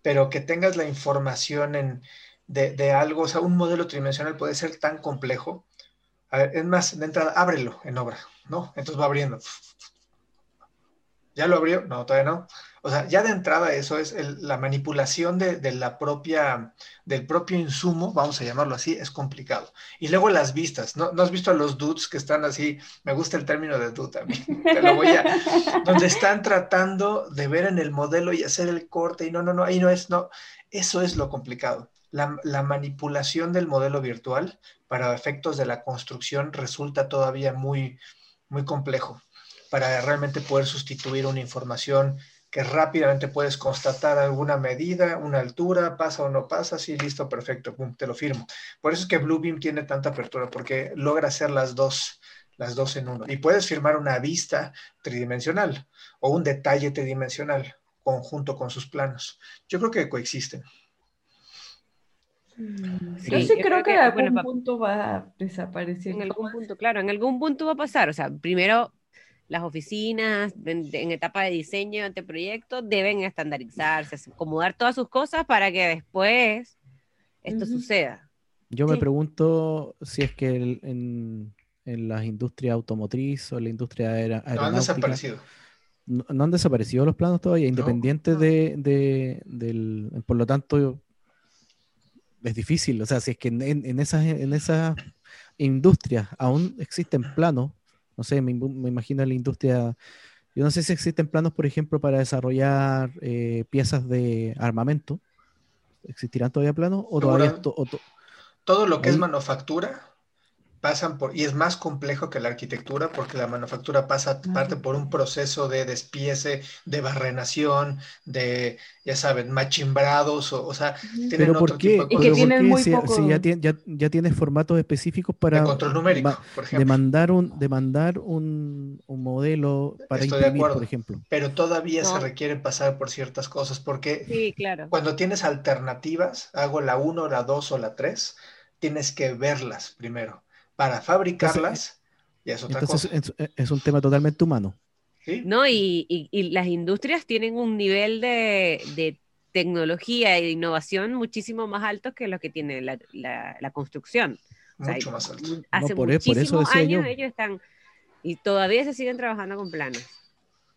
pero que tengas la información en, de, de algo, o sea, un modelo tridimensional puede ser tan complejo. A ver, es más, de entrada, ábrelo en obra, ¿no? Entonces va abriendo. ¿Ya lo abrió? No, todavía no. O sea, ya de entrada eso es la manipulación de, la propia, del propio insumo, vamos a llamarlo así, es complicado. Y luego las vistas, ¿no? ¿No has visto a los dudes que están así? Me gusta el término de dude también, te lo voy a... [LAUGHS] donde están tratando de ver en el modelo y hacer el corte y no, no, no, ahí no es, no. Eso es lo complicado. La, la manipulación del modelo virtual para efectos de la construcción resulta todavía muy, muy complejo para realmente poder sustituir una información que rápidamente puedes constatar alguna medida, una altura, pasa o no pasa, sí, listo, perfecto, te lo firmo. Por eso es que Bluebeam tiene tanta apertura, porque logra hacer las dos, las dos en uno. Y puedes firmar una vista tridimensional o un detalle tridimensional conjunto con sus planos. Yo creo que coexisten. Mm, yo sí creo, que, en algún punto va a desaparecer. En algún punto, claro, en algún punto va a pasar. O sea, primero las oficinas en, etapa de diseño de proyecto deben estandarizarse, acomodar todas sus cosas para que después esto suceda. Yo me pregunto si es que en, en las industrias automotriz o en la industria aeronáutica... No han desaparecido. No, han desaparecido los planos todavía, independientes de, de, del... Por lo tanto, es difícil. O sea, si es que en, en esas, en esas industrias aún existen planos no sé, me, imagino en la industria. Yo no sé si existen planos, por ejemplo, para desarrollar eh, piezas de armamento. ¿Existirán todavía planos? ¿O todavía todo lo que es manufactura pasan por, y es más complejo que la arquitectura porque la manufactura pasa parte por un proceso de despiece, de barrenación, de, ya saben, machimbrados, o, o sea, tienen ¿Pero por otro qué? tipo de Y que ¿Pero por tienen qué muy si, poco- si ya, ya, ya tienes formatos específicos para de control numérico, ma- por ejemplo. demandar un, demandar un, un modelo para Estoy de acuerdo. por ejemplo? Pero todavía se No. requieren pasar por ciertas cosas porque Sí, claro. cuando tienes alternativas, hago la 1, la 2 o la 3, tienes que verlas primero. Para fabricarlas, ya es otra Entonces cosa. es, es un tema totalmente humano. ¿sí? No, y, y- y las industrias tienen un nivel de, de tecnología de innovación muchísimo más alto que lo que tiene la, la- la construcción. O sea, Mucho más alto. Hace por e- por eso muchísimos decía yo. años ellos están y todavía se siguen trabajando con planos.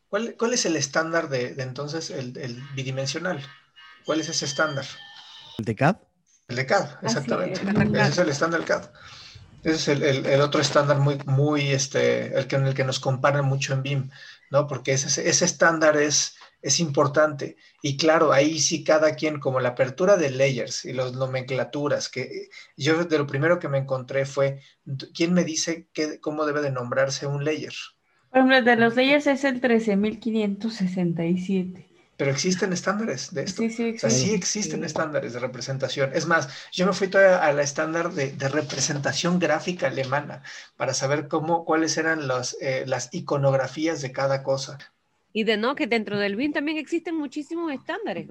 ¿Cuál, cuál es el estándar de, de entonces el, el bidimensional? ¿Cuál es ese estándar? ¿El de CAD? El de CAD, exactamente. Ese es el estándar CAD. Ese es el, el- otro estándar muy, muy, este, el que, en el que nos comparan mucho en BIM, ¿no? Porque ese, ese estándar es, es importante. Y claro, ahí sí cada quien, como la apertura de layers y las nomenclaturas, que yo de lo primero que me encontré fue, ¿quién me dice qué, cómo debe de nombrarse un layer? Por ejemplo, de los layers es el 13.567. Pero existen estándares de esto. Sí, sí, O sea, sí existe. existen Sí. estándares de representación. Es más, yo me fui todavía a la estándar de, de representación gráfica alemana para saber cómo, cuáles eran los, eh, las iconografías de cada cosa. Y de no, que dentro del BIM también existen muchísimos estándares.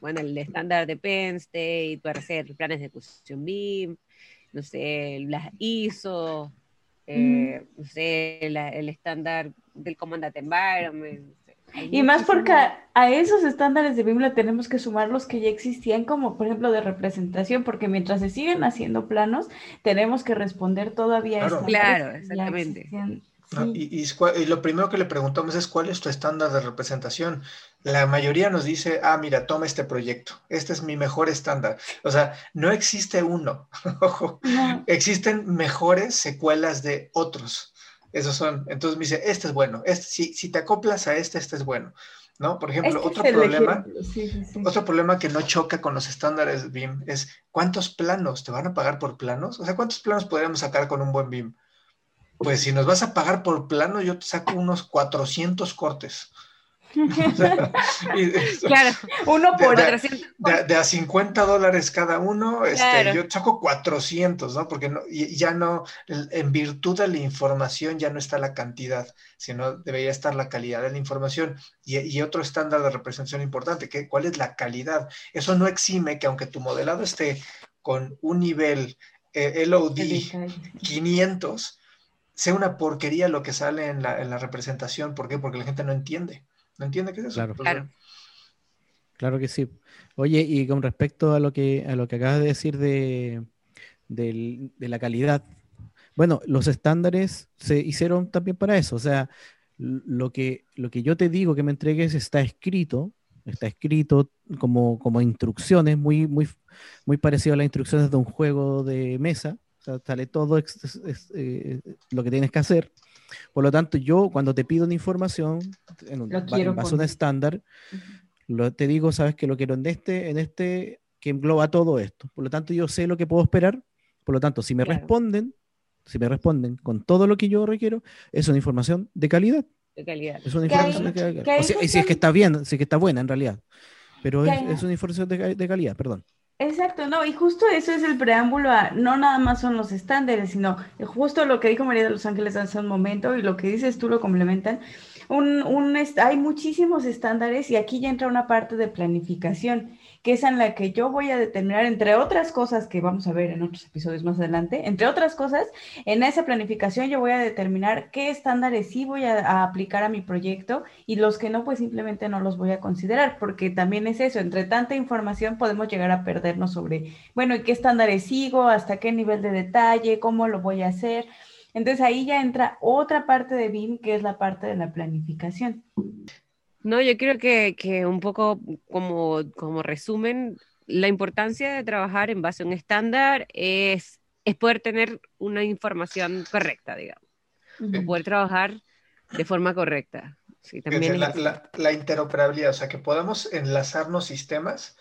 Bueno, el estándar de Penn State para hacer planes de ejecución BIM, no sé, las ISO, eh, no sé, la- el estándar del Commandant Environment. Y más porque a, a esos estándares de BIM le tenemos que sumar los que ya existían, como por ejemplo de representación, porque mientras se siguen haciendo planos, tenemos que responder todavía a Claro. estándares Claro, exactamente. Sí. Y, lo primero que le preguntamos es cuál es tu estándar de representación. La mayoría nos dice, ah, mira, toma este proyecto, este es mi mejor estándar. O sea, no existe uno. [LAUGHS] Ojo, No, existen mejores secuelas de otros. Esos son. Entonces me dice, este es bueno. Este, si, si te acoplas a este, este es bueno. ¿No? Por ejemplo, este otro problema, ejemplo, sí, sí, sí. otro problema que no choca con los estándares BIM es ¿cuántos planos? ¿Te van a pagar por planos? O sea, ¿cuántos planos podríamos sacar con un buen BIM? Pues si nos vas a pagar por plano, yo te saco unos 400 cortes. O [LAUGHS] sea, y- Claro, Uno por de- 400 de, de a 50 dólares cada uno, este, yo saco 400, ¿no? Porque no, ya no, en virtud de la información ya no está la cantidad, sino debería estar la calidad de la información. Y, y otro estándar de representación importante, que, ¿cuál es la calidad? Eso no exime que aunque tu modelado esté con un nivel eh, LOD el detalle. 500, sea una porquería lo que sale en la, en la representación. ¿Por qué? Porque la gente no entiende. ¿No entiende qué es eso? Claro. Claro. Claro que sí. Oye, y con respecto a lo que, a lo que acabas de decir de, del- de la calidad, bueno, los estándares se hicieron también para eso. O sea, lo que, lo que yo te digo que me entregues está escrito, está escrito como, como instrucciones, muy, muy, muy parecido a las instrucciones de un juego de mesa. O sea, sale todo es, eh, lo que tienes que hacer. Por lo tanto, yo cuando te pido una información en, un, en base a un estándar, lo, te digo, sabes que lo quiero en este, en este, que engloba todo esto. Por lo tanto, yo sé lo que puedo esperar. Por lo tanto, si me Claro. responden, si me responden con todo lo que yo requiero, es una información de calidad. de calidad. Es una información de calidad. O sea, y si es que está bien, si es que está buena en realidad. Pero es, es una información de, de calidad, perdón. Exacto, no, y justo eso es el preámbulo a, no nada más son los estándares, sino justo lo que dijo María de Los Ángeles hace un momento y lo que dices tú lo complementan. Un, un hay muchísimos estándares y aquí ya entra una parte de planificación, que es en la que yo voy a determinar, entre otras cosas que vamos a ver en otros episodios más adelante, entre otras cosas, en esa planificación yo voy a determinar qué estándares sí voy a, a aplicar a mi proyecto y los que no, pues simplemente no los voy a considerar, porque también es eso, entre tanta información podemos llegar a perdernos sobre, bueno, ¿y qué estándares sigo? ¿Hasta qué nivel de detalle? ¿Cómo lo voy a hacer? Entonces ahí ya entra otra parte de BIM, que es la parte de la planificación. No, yo creo que, que un poco como, como resumen, la importancia de trabajar en base a un estándar es, es poder tener una información correcta, digamos, o poder trabajar de forma correcta. Sí, también la, la- la interoperabilidad, o sea, que podamos enlazarnos sistemas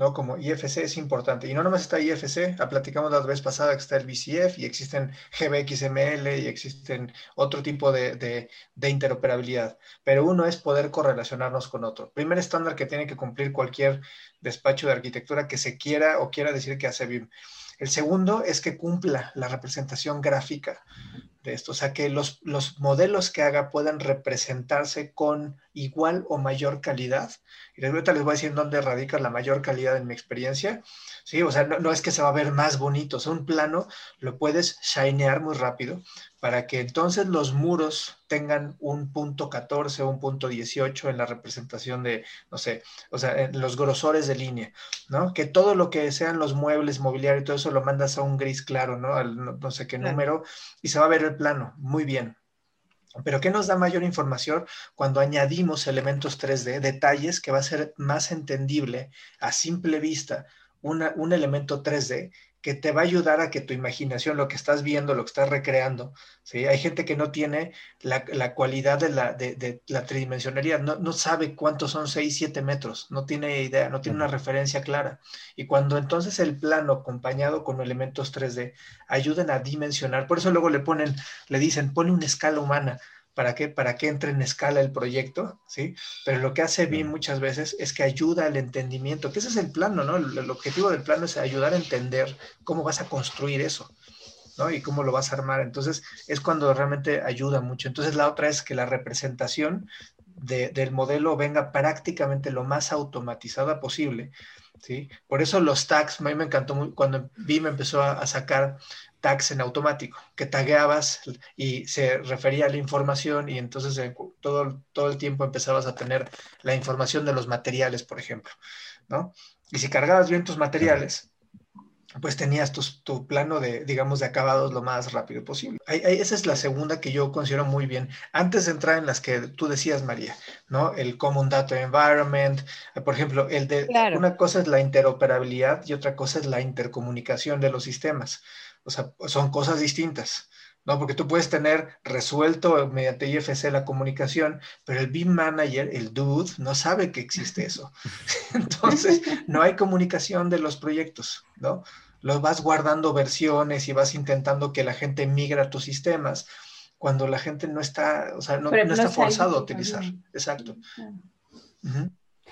¿no? Como IFC es importante. Y no nomás está IFC, la platicamos la vez pasada que está el BCF y existen GBXML y existen otro tipo de, de, interoperabilidad. Pero uno es poder correlacionarnos con otro. Primer estándar que tiene que cumplir cualquier despacho de arquitectura que se quiera o quiera decir que hace BIM. El segundo es que cumpla la representación gráfica de esto, o sea, que los, los modelos que haga puedan representarse con igual o mayor calidad. Y ahorita les voy a decir dónde radica la mayor calidad en mi experiencia. Sí, o sea, no, no es que se va a ver más bonito, o sea, un plano lo puedes shinear muy rápido para que entonces los muros tengan un punto 14 o un punto 18 en la representación de, no sé, o sea, en los grosores de línea, ¿no? Que todo lo que sean los muebles, mobiliario y todo eso lo mandas a un gris claro, ¿no? Al no, sé qué número y se va a ver plano muy bien. Pero ¿qué nos da mayor información cuando añadimos elementos 3D, detalles que va a ser más entendible a simple vista un elemento 3D que te va a ayudar a que tu imaginación, lo que estás viendo, lo que estás recreando, ¿sí? Hay gente que no tiene la, cualidad de la, de, la tridimensionalidad, no, no, sabe cuántos son 6, 7 metros, no tiene idea, no tiene una referencia clara. Y cuando entonces el plano acompañado con elementos 3D ayudan a dimensionar, por eso luego le ponen, le dicen, pone una escala humana, para que, para que entre en escala el proyecto, ¿sí? Pero lo que hace BIM muchas veces es que ayuda al entendimiento, que ese es el plano, ¿no? El, objetivo del plano es ayudar a entender cómo vas a construir eso, ¿no? Y cómo lo vas a armar. Entonces, es cuando realmente ayuda mucho. Entonces, la otra es que la representación del modelo venga prácticamente lo más automatizada posible, ¿sí? Por eso los tags, a mí me encantó muy, cuando BIM empezó a sacar tags en automático, que tagueabas y se refería a la información y entonces eh, todo, todo el tiempo empezabas a tener la información de los materiales, por ejemplo, ¿no? Y si cargabas bien tus materiales, pues tenías tu, plano de, digamos, de acabados lo más rápido posible. esa es la segunda que yo considero muy bien. Antes de entrar en las que tú decías, María, ¿no? El Common Data Environment, por ejemplo, el de, una cosa es la interoperabilidad y otra cosa es la intercomunicación de los sistemas. O sea, son cosas distintas, ¿no? Porque tú puedes tener resuelto mediante IFC la comunicación, pero el BIM Manager, el dude, no sabe que existe eso. [LAUGHS] Entonces, no hay comunicación de los proyectos, ¿no? Los vas guardando versiones y vas intentando que la gente migre a tus sistemas cuando la gente no está, o sea, no, está forzado a utilizar. Exacto.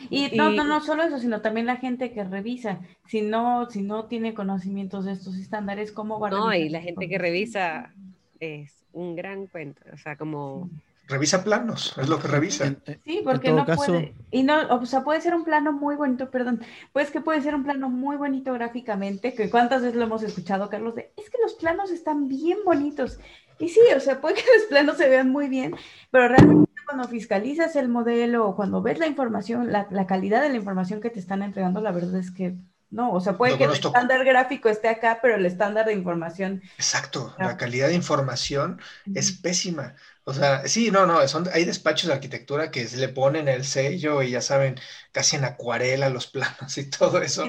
Y no, no, no solo eso, sino también la gente que revisa. Si no, si no tiene conocimientos de estos estándares, ¿cómo guardar? No, y la gente que revisa es un gran cuento. O sea, como. Revisa planos, es lo que revisa. Sí, porque no puede. Y no, o sea, puede ser un plano muy bonito, perdón. Pues que puede ser un plano muy bonito gráficamente, que cuántas veces lo hemos escuchado, Carlos, de es que los planos están bien bonitos. Y sí, o sea, puede que los planos se vean muy bien, pero realmente cuando fiscalizas el modelo o cuando ves la información, la, calidad de la información que te están entregando, la verdad es que no, o sea, puede que el estándar gráfico esté acá, pero el estándar de información. Exacto, la calidad de información es pésima. O sea, sí, no, no, son, hay despachos de arquitectura que le ponen el sello y ya saben, casi en acuarela los [LAUGHS] planos y todo eso,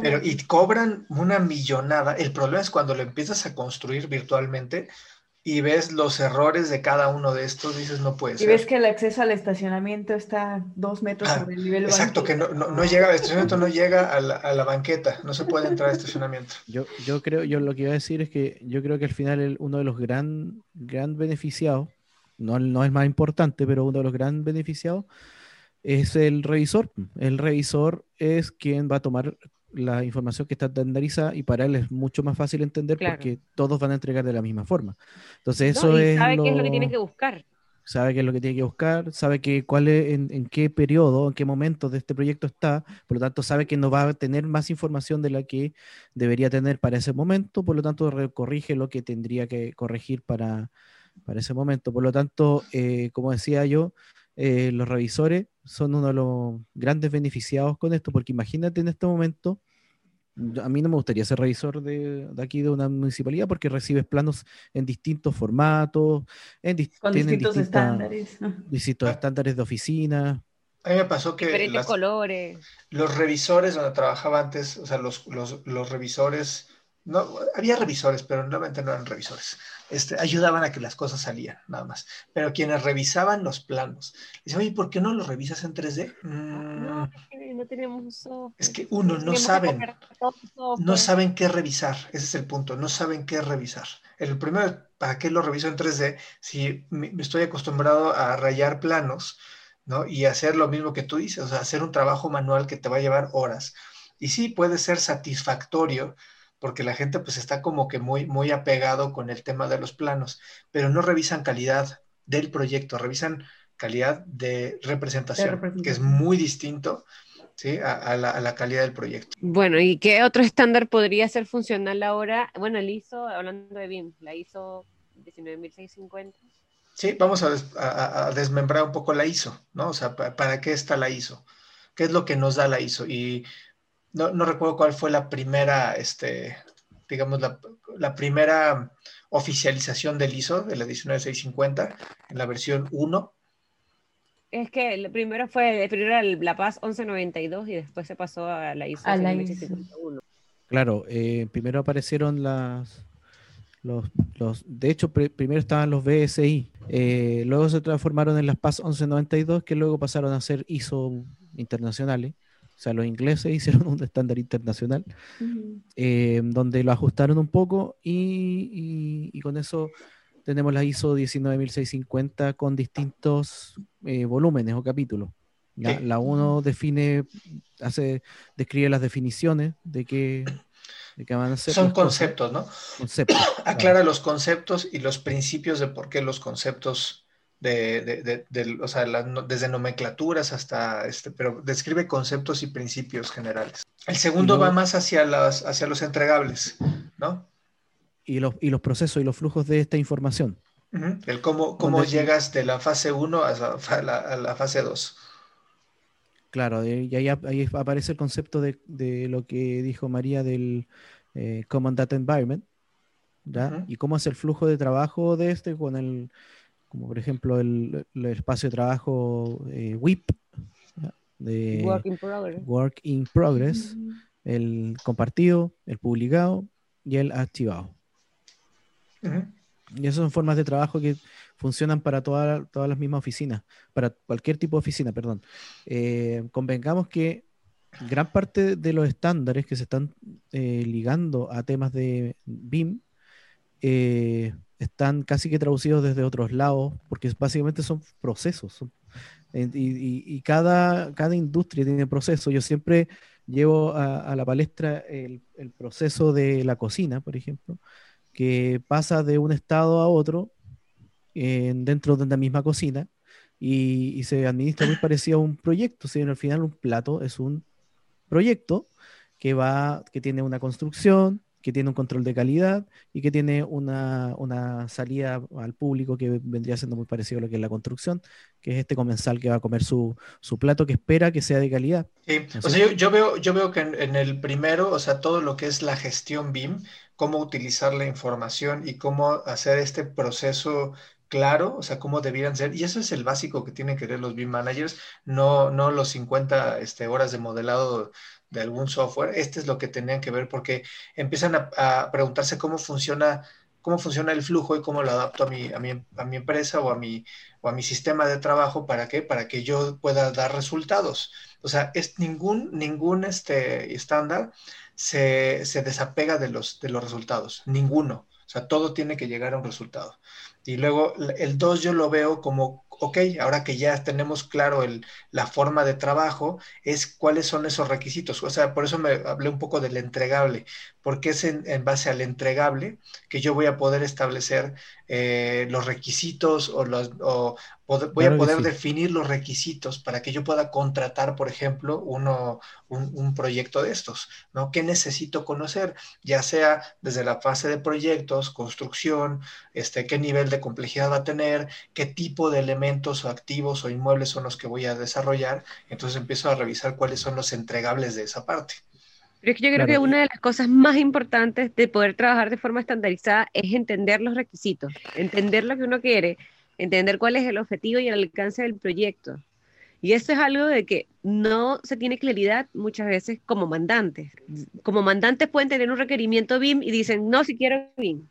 pero y cobran una millonada. El problema es cuando lo empiezas a construir virtualmente, y ves los errores de cada uno de estos, dices, no puede ser. Y ves que el acceso al estacionamiento está dos metros ah, sobre el nivel Exacto, que no, no, llega, el estacionamiento no llega a la, a la, banqueta, no se puede entrar al estacionamiento. Yo, yo creo, yo lo que iba a decir es que yo creo que al final el, uno de los gran, gran beneficiados, no, no es más importante, pero uno de los gran beneficiados es el revisor. El revisor es quien va a tomar la información que está estandarizada y para él es mucho más fácil entender porque todos van a entregar de la misma forma. Entonces eso es... Sabe qué es lo que tiene que buscar. Sabe qué es lo que tiene que buscar, sabe que cuál es, en, qué periodo, en qué momento de este proyecto está, por lo tanto sabe que no va a tener más información de la que debería tener para ese momento, por lo tanto corrige lo que tendría que corregir para, para ese momento. Por lo tanto, eh, como decía yo, eh, los revisores son uno de los grandes beneficiados con esto, porque imagínate en este momento, a mí no me gustaría ser revisor de, aquí de una municipalidad porque recibes planos en distintos formatos, en con distintos estándares. Distintos ah. estándares de oficina. A mí me pasó que colores. los revisores donde trabajaba antes, o sea, los, los, los revisores no, había revisores, pero realmente no eran revisores. Este, ayudaban a que las cosas salían, nada más. Pero quienes revisaban los planos, dicen, oye, ¿por qué no los revisas en 3D? No, mm. no tenemos software. Es que uno, no saben, no saben qué revisar, ese es el punto, no saben qué revisar. El primero, ¿para qué lo reviso en 3D? Si me estoy acostumbrado a rayar planos, ¿no? Y hacer lo mismo que tú dices, o sea, hacer un trabajo manual que te va a llevar horas. Y sí, puede ser satisfactorio, porque la gente pues está como que muy, muy apegado con el tema de los planos, pero no revisan calidad del proyecto, revisan calidad de representación, que es muy distinto ¿sí? A, la, calidad del proyecto. Bueno, ¿y qué otro estándar podría ser funcional ahora? Bueno, el ISO, hablando de BIM, la ISO 19650. Sí, vamos a, desmembrar un poco la ISO, ¿no? O sea, ¿para qué está la ISO? ¿Qué es lo que nos da la ISO? Y no, recuerdo cuál fue la primera, este, digamos, la, primera oficialización del ISO, de la 19650, en la versión 1. Es que el primero fue, primero era la Paz 1192 y después se pasó a la ISO 19651. Claro, eh, primero aparecieron las, los, los, de hecho, primero estaban los BSI, eh, luego se transformaron en las PAS 1192, que luego pasaron a ser ISO internacionales. O sea, los ingleses [LAUGHS] hicieron un estándar internacional eh, donde lo ajustaron un poco y, con eso tenemos la ISO 19650 con distintos eh, volúmenes o capítulos. La 1 define, hace, describe las definiciones de qué, de van a ser. Son conceptos, ¿no? Conceptos. [COUGHS] Aclara los conceptos y los principios de por qué los conceptos de, de, o sea, desde nomenclaturas hasta, este, pero describe conceptos y principios generales. El segundo va más hacia, las, hacia los entregables, ¿no? Y los, y los procesos y los flujos de esta información. El cómo, cómo llegas de la fase 1 a la, fase 2. Claro, y ahí, ahí, aparece el concepto de, lo que dijo María del eh, Common Data Environment, ¿ya? Y cómo es el flujo de trabajo de este con el, como por ejemplo el, espacio de trabajo eh, WIP, de Work in Progress, el compartido, el publicado y el activado. Y esas son formas de trabajo que funcionan para todas las mismas oficinas, para cualquier tipo de oficina, perdón. Eh, convengamos que gran parte de los estándares que se están eh, ligando a temas de BIM están casi que traducidos desde otros lados, porque básicamente son procesos. y, cada, cada industria tiene procesos. Yo siempre llevo a, la palestra el, proceso de la cocina, por ejemplo, que pasa de un estado a otro dentro de la misma cocina y, se administra muy parecido a un proyecto. Si al final un plato es un proyecto que va, que tiene una construcción, que tiene un control de calidad y que tiene una, salida al público que vendría siendo muy parecido a lo que es la construcción, que es este comensal que va a comer su, plato que espera que sea de calidad. Sí, o sea, yo, veo, yo veo que en, el primero, o sea, todo lo que es la gestión BIM, cómo utilizar la información y cómo hacer este proceso claro, o sea, cómo debieran ser. Y eso es el básico que tienen que ver los BIM managers, no, no los 50 este, horas de modelado de algún software, este es lo que tenían que ver porque empiezan a, preguntarse cómo funciona, cómo funciona el flujo y cómo lo adapto a mi, a mi, a mi empresa o a mi, o a mi sistema de trabajo, ¿para qué? Para que yo pueda dar resultados. O sea, es ningún, ningún este, estándar se, se desapega de los, de los resultados, ninguno. O sea, todo tiene que llegar a un resultado. Y luego el 2 yo lo veo como, ok, ahora que ya tenemos claro la forma de trabajo, es cuáles son esos requisitos. O sea, por eso me hablé un poco del entregable, porque es en, base al entregable que yo voy a poder establecer eh, los requisitos o, los, o voy a poder definir los requisitos para que yo pueda contratar, por ejemplo, uno, un, proyecto de estos, ¿no? ¿Qué necesito conocer? Ya sea desde la fase de proyectos, construcción, este, qué nivel de complejidad va a tener, qué tipo de elementos o activos o inmuebles son los que voy a desarrollar. Entonces empiezo a revisar cuáles son los entregables de esa parte. Pero es que yo creo que una de las cosas más importantes de poder trabajar de forma estandarizada es entender los requisitos, entender lo que uno quiere, entender cuál es el objetivo y el alcance del proyecto. Y eso es algo de que no se tiene claridad muchas veces como mandantes. Como mandantes pueden tener un requerimiento BIM y dicen, no, si quiero BIM.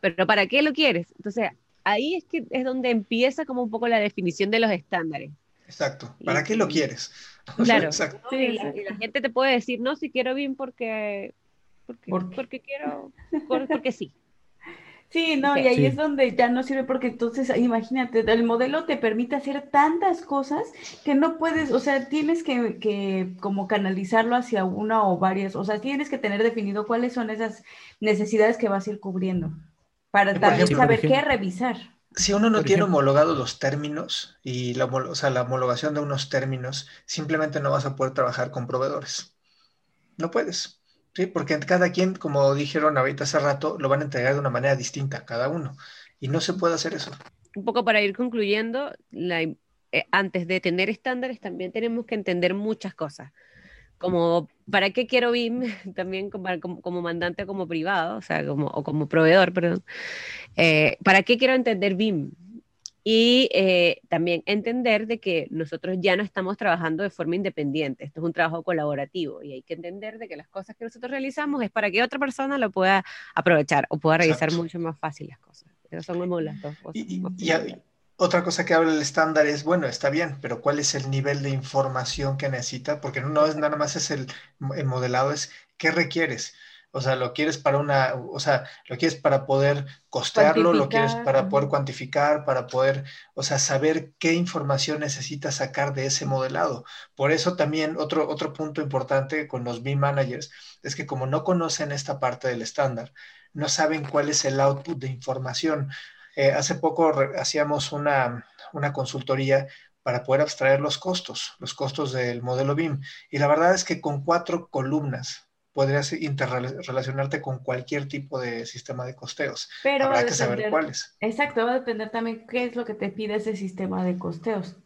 Pero ¿para qué lo quieres? Entonces, ahí es que es donde empieza como un poco la definición de los estándares. Exacto. ¿Para qué lo quieres? [LAUGHS] Claro. Exacto. Y, la, gente te puede decir, no, si quiero porque, porque, porque quiero, [LAUGHS] porque sí. Sí, no, y ahí es donde ya no sirve porque entonces, imagínate, el modelo te permite hacer tantas cosas que no puedes, o sea, tienes que, que como canalizarlo hacia una o varias, o sea, tienes que tener definido cuáles son esas necesidades que vas a ir cubriendo para también saber qué revisar. Si uno no tiene homologados los términos y la, o sea, la homologación de unos términos, simplemente no vas a poder trabajar con proveedores. No puedes. ¿sí? Porque cada quien, como dijeron ahorita hace rato, lo van a entregar de una manera distinta, cada uno. Y no se puede hacer eso. Un poco para ir concluyendo, eh, antes de tener estándares también tenemos que entender muchas cosas. Como, ¿para qué quiero BIM? [LAUGHS] También como, como, mandante o como privado, o sea, como, o como proveedor, perdón. Eh, ¿Para qué quiero entender BIM? y eh, también entender de que nosotros ya no estamos trabajando de forma independiente, esto es un trabajo colaborativo y hay que entender de que las cosas que nosotros realizamos es para que otra persona lo pueda aprovechar o pueda realizar mucho más fácil las cosas. Esas son como las dos cosas. Y, otra cosa que habla el estándar es, bueno, está bien, pero ¿cuál es el nivel de información que necesita? Porque no es nada más es el, el modelado, es qué requieres. O sea, lo quieres para una, o sea, lo quieres para poder costearlo, lo quieres para poder cuantificar, para poder, o sea, saber qué información necesitas sacar de ese modelado. Por eso también otro, otro punto importante con los BIM managers es que como no conocen esta parte del estándar, no saben cuál es el output de información. Eh, hace poco hacíamos una, una consultoría para poder abstraer los costos, los costos del modelo BIM. Y la verdad es que con cuatro columnas podrías interrelacionarte con cualquier tipo de sistema de costeos. Pero Habrá que saber cuáles. Exacto, va a depender también qué es lo que te pide ese sistema de costeos.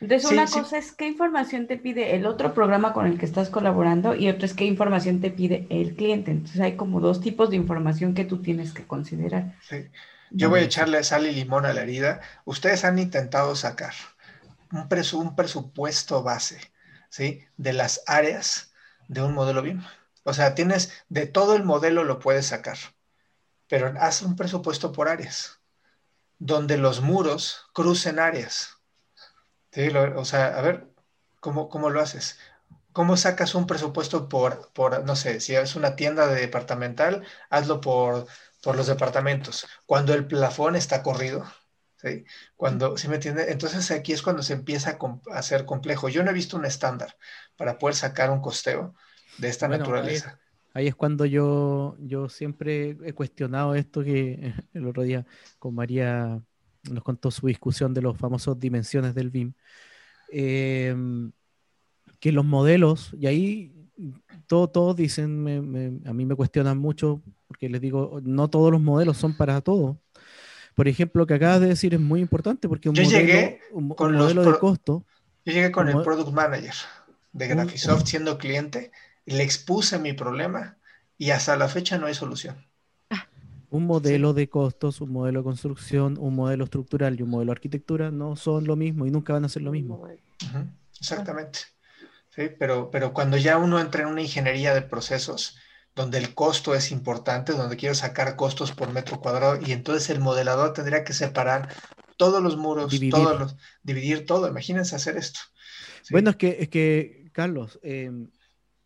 Entonces, una cosa es qué información te pide el otro programa con el que estás colaborando y otra es qué información te pide el cliente. Entonces, hay como dos tipos de información que tú tienes que considerar. Sí. Yo voy a echarle sal y limón a la herida. Ustedes han intentado sacar un, un presupuesto base, ¿sí? De las áreas de un modelo BIM. O sea, tienes de todo el modelo lo puedes sacar, pero haz un presupuesto por áreas, donde los muros crucen áreas. o sea, a ver, ¿cómo, ¿cómo lo haces? ¿Cómo sacas un presupuesto por, por, no sé, si es una tienda de departamental, hazlo por, por los departamentos. Cuando el plafón está corrido, ¿sí? Cuando, ¿sí me entiende? Entonces aquí es cuando se empieza a, a ser complejo. Yo no he visto un estándar para poder sacar un costeo de esta naturaleza. Ahí es, cuando yo, yo siempre he cuestionado esto que [LAUGHS] el otro día con María nos contó su discusión de los famosos dimensiones del BIM. Em, que los modelos, y ahí todos dicen, a mí me cuestionan mucho, porque les digo, no todos los modelos son para todo. Por ejemplo, lo que acabas de decir es muy importante porque un modelo, un, modelo de costo. Yo llegué con el Product Manager de Graphisoft siendo cliente le expuse mi problema y hasta la fecha no hay solución. Un modelo de costos, un modelo de construcción, un modelo estructural y un modelo de arquitectura no son lo mismo y nunca van a ser lo mismo. Exactamente. Sí, pero, pero cuando ya uno entra en una ingeniería de procesos, donde el costo es importante, donde quiero sacar costos por metro cuadrado, y entonces el modelador tendría que separar todos los muros, dividir, todos los, dividir todo. Imagínense hacer esto. Bueno, es que, es que Carlos, eh,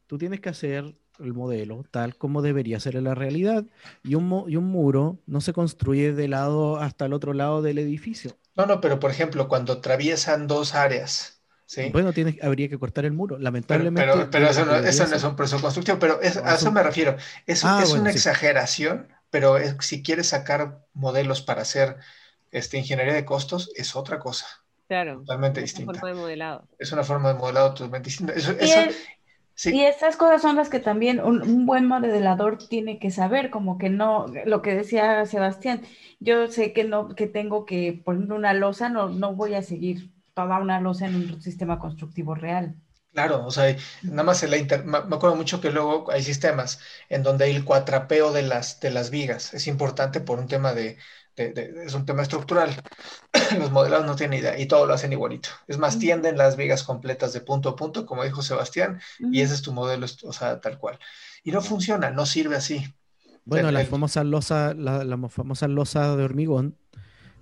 tú tienes que hacer el modelo tal como debería ser en la realidad y un, y un muro no se construye de lado hasta el otro lado del edificio. No, no, pero por ejemplo, cuando atraviesan dos áreas, ¿sí? Bueno, tiene, habría que cortar el muro, lamentablemente. Pero, pero, eso, no, eso, no, es un proceso constructivo, pero a eso me refiero. Es, ah, es una exageración, pero si quieres sacar modelos para hacer este, ingeniería de costos, es otra cosa. Claro. Totalmente distinta. Es una forma de modelado. Es una forma de modelado totalmente distinta. Eso, y esas cosas son las que también un, buen modelador tiene que saber, como que no, lo que decía Sebastián, yo sé que no, que tengo que poner una losa, no, no voy a seguir toda una losa en un sistema constructivo real. Claro, o sea, nada más la me acuerdo mucho que luego hay sistemas en donde hay el cuatrapeo de las, de las vigas es importante por un tema de, es un tema estructural. [CLEARS THROAT] Los modelados no tienen idea y todo lo hacen igualito. Es más, tienden las vigas completas de punto a punto, como dijo Sebastián, y ese es tu modelo, o sea, tal cual. Y no funciona, no sirve así. Bueno, las famosas losas, la, la famosa losa de hormigón,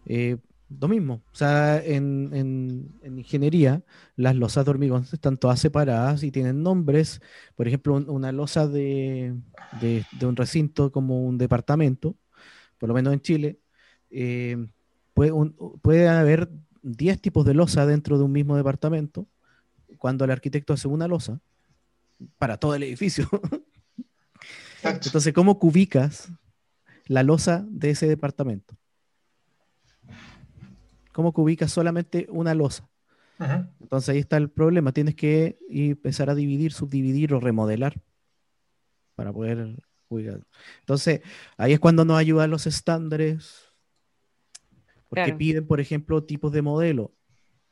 eh, lo mismo. O sea, en, ingeniería, las losas de hormigón están todas separadas y tienen nombres. Por ejemplo, una losa de, un recinto como un departamento, por lo menos en Chile, eh, puede, puede, haber 10 tipos de losa dentro de un mismo departamento cuando el arquitecto hace una losa para todo el edificio. [LAUGHS] Entonces, ¿cómo cubicas la losa de ese departamento? ¿Cómo que ubicas solamente una losa? Entonces ahí está el problema. Tienes que empezar a dividir, subdividir o remodelar para poder ubicar. Entonces ahí es cuando nos ayudan los estándares. Porque piden, por ejemplo, tipos de modelo.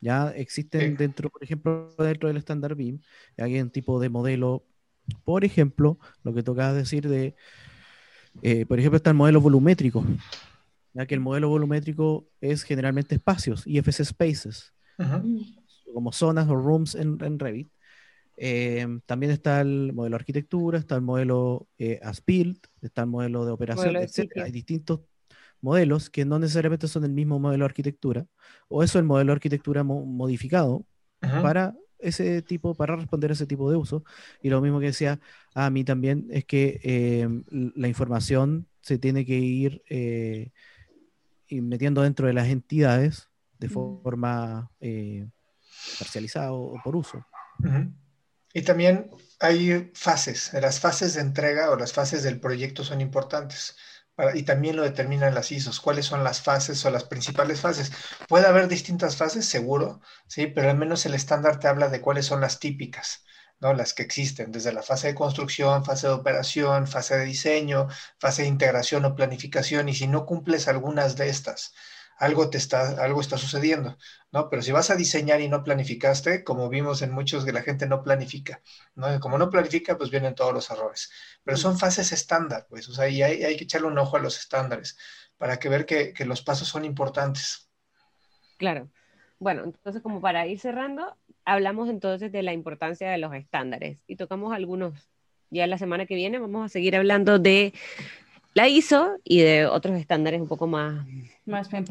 Ya existen dentro, por ejemplo, dentro del estándar BIM, hay un tipo de modelo, por ejemplo, lo que tocaba decir de, eh, por ejemplo, está el modelo volumétrico ya que el modelo volumétrico es generalmente espacios, IFS spaces, como zonas o rooms en, Revit. Eh, también está el modelo arquitectura, está el modelo eh, as built, está el modelo de operación, etc. Hay distintos modelos que no necesariamente son el mismo modelo de arquitectura, o eso es el modelo de arquitectura modificado para ese tipo, para responder a ese tipo de uso. Y lo mismo que decía a mí también es que eh, la información se tiene que ir metiendo dentro de las entidades de forma eh, parcializada o, por uso. Y también hay fases, las fases de entrega o las fases del proyecto son importantes. y también lo determinan las ISOs, cuáles son las fases o las principales fases. Puede haber distintas fases, seguro, sí, pero al menos el estándar te habla de cuáles son las típicas. ¿No? las que existen, desde la fase de construcción, fase de operación, fase de diseño, fase de integración o planificación, y si no cumples algunas de estas, algo, te está, algo está sucediendo, ¿no? Pero si vas a diseñar y no planificaste, como vimos en muchos que la gente no planifica, ¿no? como no planifica, pues vienen todos los errores. Pero son fases estándar, pues, o sea, y hay, hay que echarle un ojo a los estándares para que ver que, que los pasos son importantes. Claro. Bueno, entonces como para ir cerrando, hablamos entonces de la importancia de los estándares y tocamos algunos. Ya la semana que viene vamos a seguir hablando de la ISO y de otros estándares un poco más más más,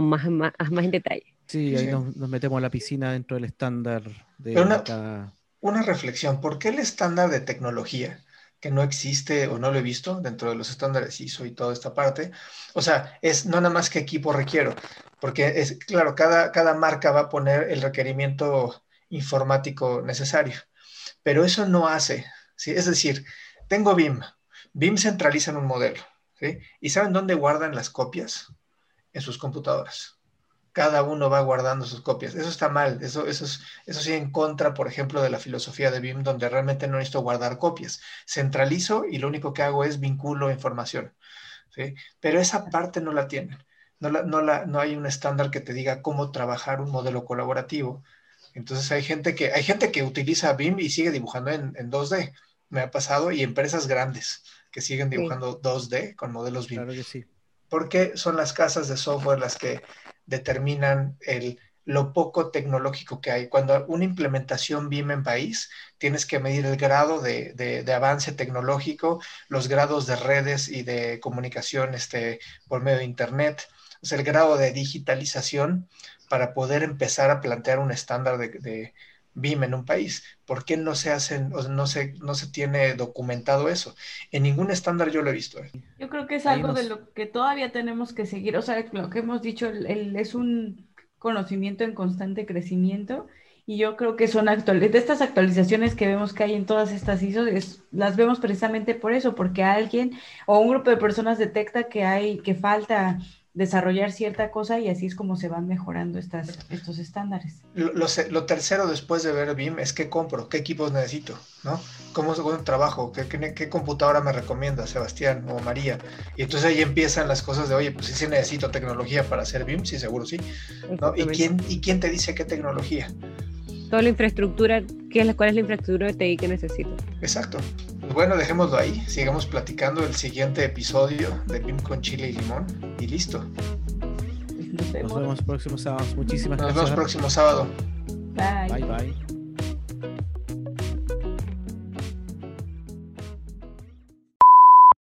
más, más, más, en detalle. Sí, ahí Nos, metemos a la piscina dentro del estándar de una, una reflexión, ¿por qué el estándar de tecnología que no existe o no lo he visto dentro de los estándares ISO y toda esta parte. O sea, es no nada más que equipo requiero, porque es claro, cada, cada marca va a poner el requerimiento informático necesario, pero eso no hace, ¿sí? Es decir, tengo BIM, BIM centraliza en un modelo, ¿sí? ¿Y saben dónde guardan las copias? En sus computadoras cada uno va guardando sus copias. Eso está mal, eso, eso, es, eso sí en contra, por ejemplo, de la filosofía de BIM, donde realmente no necesito guardar copias. Centralizo y lo único que hago es vinculo información. ¿sí? Pero esa parte no la tienen. No, no, la, no hay un estándar que te diga cómo trabajar un modelo colaborativo. Entonces hay gente que, hay gente que utiliza BIM y sigue dibujando en, 2D. Me ha pasado y empresas grandes que siguen dibujando 2D con modelos BIM. Claro que sí. Porque son las casas de software las que determinan el, lo poco tecnológico que hay. Cuando una implementación BIM en país, tienes que medir el grado de, de, avance tecnológico, los grados de redes y de comunicación este, por medio de Internet, o sea, el grado de digitalización para poder empezar a plantear un estándar de, BIM en un país. ¿Por qué no se hacen, o no se, no se tiene documentado eso? En ningún estándar yo lo he visto. ¿eh? Yo creo que es algo de lo que todavía tenemos que seguir. O sea, lo que hemos dicho el, es un conocimiento en constante crecimiento. Y yo creo que son actuales, de estas actualizaciones que vemos que hay en todas estas ISO, las vemos precisamente por eso, porque alguien o un grupo de personas detecta que hay, que falta desarrollar cierta cosa y así es como se van mejorando estas, estos estándares. Lo, tercero después de ver BIM es qué compro, qué equipos necesito, ¿no? ¿Cómo un trabajo? ¿Qué, qué, computadora me recomienda Sebastián o María? Y entonces ahí empiezan las cosas de, oye, pues sí, necesito tecnología para hacer BIM, sí, seguro sí. ¿no? ¿Y, quién, ¿Y quién te dice qué tecnología? Toda la infraestructura, ¿qué es la, ¿cuál es la infraestructura de TI que necesito? Exacto. Pues bueno, dejémoslo ahí. Sigamos platicando el siguiente episodio de BIM con chile y limón. Y listo. Nos Nos vemos. vemos próximo sábado. Muchísimas Nos gracias. vemos próximo sábado. Bye. Bye bye.